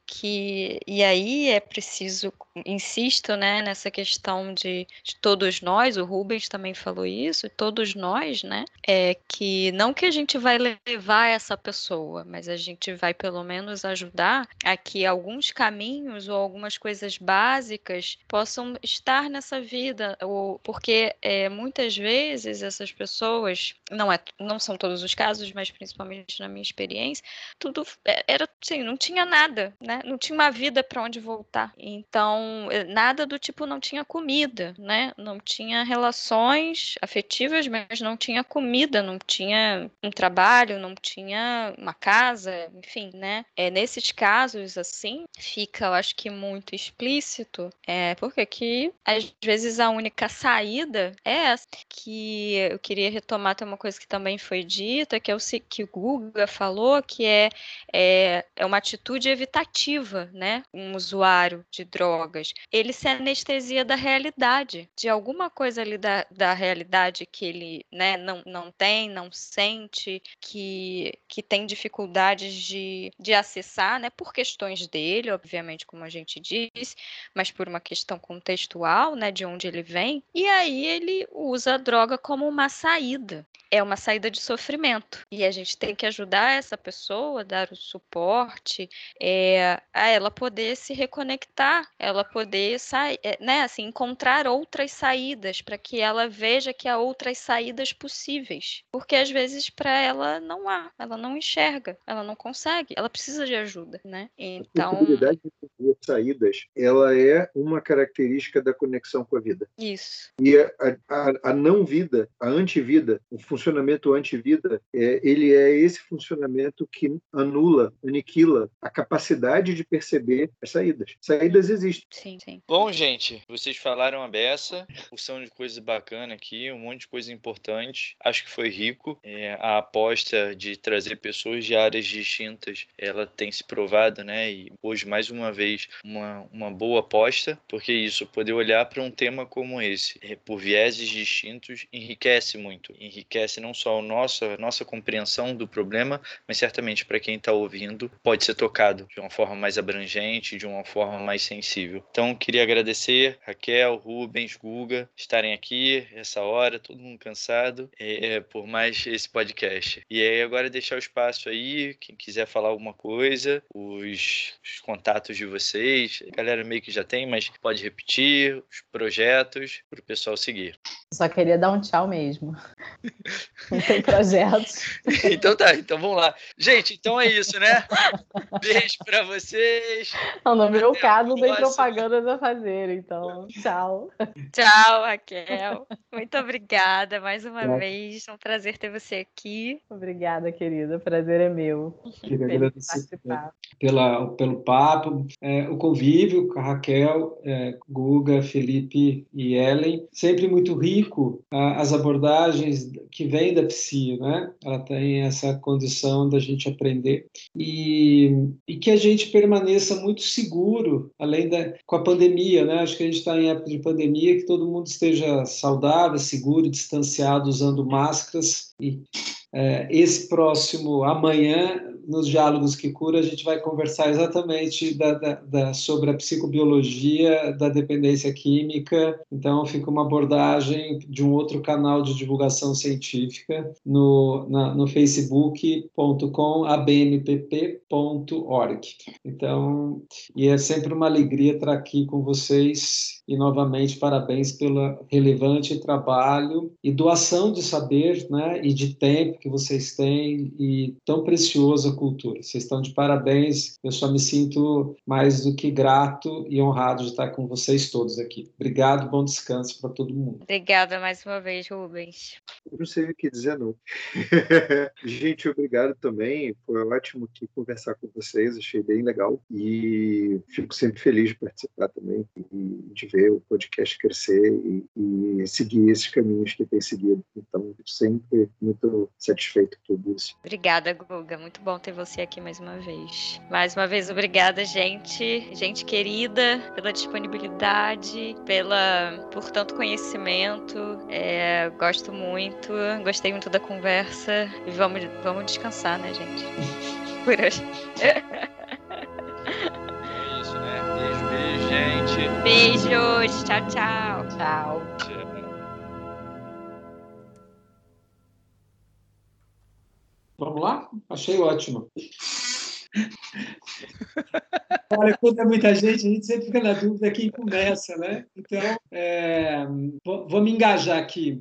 que e aí é preciso, insisto, né? Nessa questão de, de todos nós. O Rubens também falou isso. Todos nós, né? É que não que a gente vai levar essa pessoa, mas a gente vai pelo menos ajudar a que alguns caminhos ou algumas coisas básicas possam estar nessa vida, ou porque é, muitas vezes essas pessoas, não é, não são todos os casos, mas principalmente na minha experiência, tudo é, era assim, não tinha nada, né? Não tinha uma vida para onde voltar. Então, é, nada do tipo não tinha comida, né? Não tinha relações afetivas, mas não tinha comida, não tinha um trabalho, não tinha uma casa, enfim, né? É, nesses casos assim, fica, eu acho que muito explícito, é porque que às vezes a única saída é essa. Que eu queria retomar até uma coisa que também foi dita, que é o que o Guga falou, que é, é, é uma atitude evitativa, né? Um usuário de drogas. Ele se anestesia da realidade, de alguma coisa ali da, da realidade que ele né, não, não tem, não sente, que, que tem dificuldades de, de acessar, né? Por questões dele, obviamente, como a gente disse, mas por uma questão contextual né, de onde ele vem, e aí ele usa a droga como uma saída. É uma saída de sofrimento. E a gente tem que ajudar essa pessoa, dar o suporte, é, a ela poder se reconectar, ela poder sair, é, né, assim, encontrar outras saídas para que ela veja que há outras saídas possíveis. Porque às vezes para ela não há, ela não enxerga, ela não consegue, ela precisa de ajuda, né? Então, a possibilidade de saídas, ela é uma característica da conexão conexão com a vida. Isso. E a, a, a não vida, a antivida, o funcionamento antivida, é, ele é esse funcionamento que anula, aniquila a capacidade de perceber as saídas. Saídas existem. Sim, sim. Bom, gente, vocês falaram a beça, porção de coisas bacanas aqui, um monte de coisa importante. Acho que foi rico. É, a aposta de trazer pessoas de áreas distintas, ela tem se provado, né? E hoje, mais uma vez, uma, uma boa aposta, porque isso, poder olhar para um tema como esse, eh, por vieses distintos, enriquece muito. Enriquece não só a nossa, a nossa compreensão do problema, mas certamente para quem está ouvindo pode ser tocado de uma forma mais abrangente, de uma forma mais sensível. Então, queria agradecer Raquel, Rubens, Guga estarem aqui essa hora, todo mundo cansado, é, por mais esse podcast. E aí, agora deixar o espaço aí, quem quiser falar alguma coisa, os, os contatos de vocês, a galera meio que já tem, mas pode repetir, os projetos para o pessoal seguir. Só queria dar um tchau mesmo. Não tem projetos. [laughs] então tá, então vamos lá. Gente, então é isso, né? Beijo para vocês. Não, no meu caso, não tem propagandas a fazer, então tchau. Tchau, Raquel. Muito obrigada mais uma é. vez. É um prazer ter você aqui. Obrigada, querida. O prazer é meu. Queria agradecer pela, pelo papo, é, o convívio com a Raquel, é, Guga, Felipe e Ellen. Sempre muito rico as abordagens que vêm da psi, né? Ela tem essa condição da gente aprender e, e que a gente permaneça muito seguro, além da com a pandemia, né? Acho que a gente está em época de pandemia, que todo mundo esteja saudável, seguro, distanciado, usando máscaras e é, esse próximo amanhã, nos Diálogos que Cura, a gente vai conversar exatamente da, da, da, sobre a psicobiologia da dependência química. Então, fica uma abordagem de um outro canal de divulgação científica no, na, no facebook.com abnpp.org. Então, e é sempre uma alegria estar aqui com vocês e novamente parabéns pelo relevante trabalho e doação de saber, né, e de tempo que vocês têm e tão preciosa a cultura. Vocês estão de parabéns. Eu só me sinto mais do que grato e honrado de estar com vocês todos aqui. Obrigado, bom descanso para todo mundo. Obrigada mais uma vez, Rubens. Eu não sei o que dizer não. [laughs] Gente, obrigado também. Foi ótimo aqui conversar com vocês. Achei bem legal e fico sempre feliz de participar também e de ver o podcast crescer e, e seguir esses caminhos que tem seguido. Então, sempre muito satisfeito por tudo isso. Obrigada, Guga. Muito bom ter você aqui mais uma vez. Mais uma vez, obrigada, gente. Gente querida, pela disponibilidade, pela por tanto conhecimento. É, gosto muito, gostei muito da conversa. E vamos, vamos descansar, né, gente? [laughs] Por hoje. [laughs] Beijos. Tchau, tchau. Tchau. Tchau. Vamos lá? Achei ótimo. [laughs] Olha, quando é muita gente, a gente sempre fica na dúvida quem começa, né? Então, é, vou, vou me engajar aqui.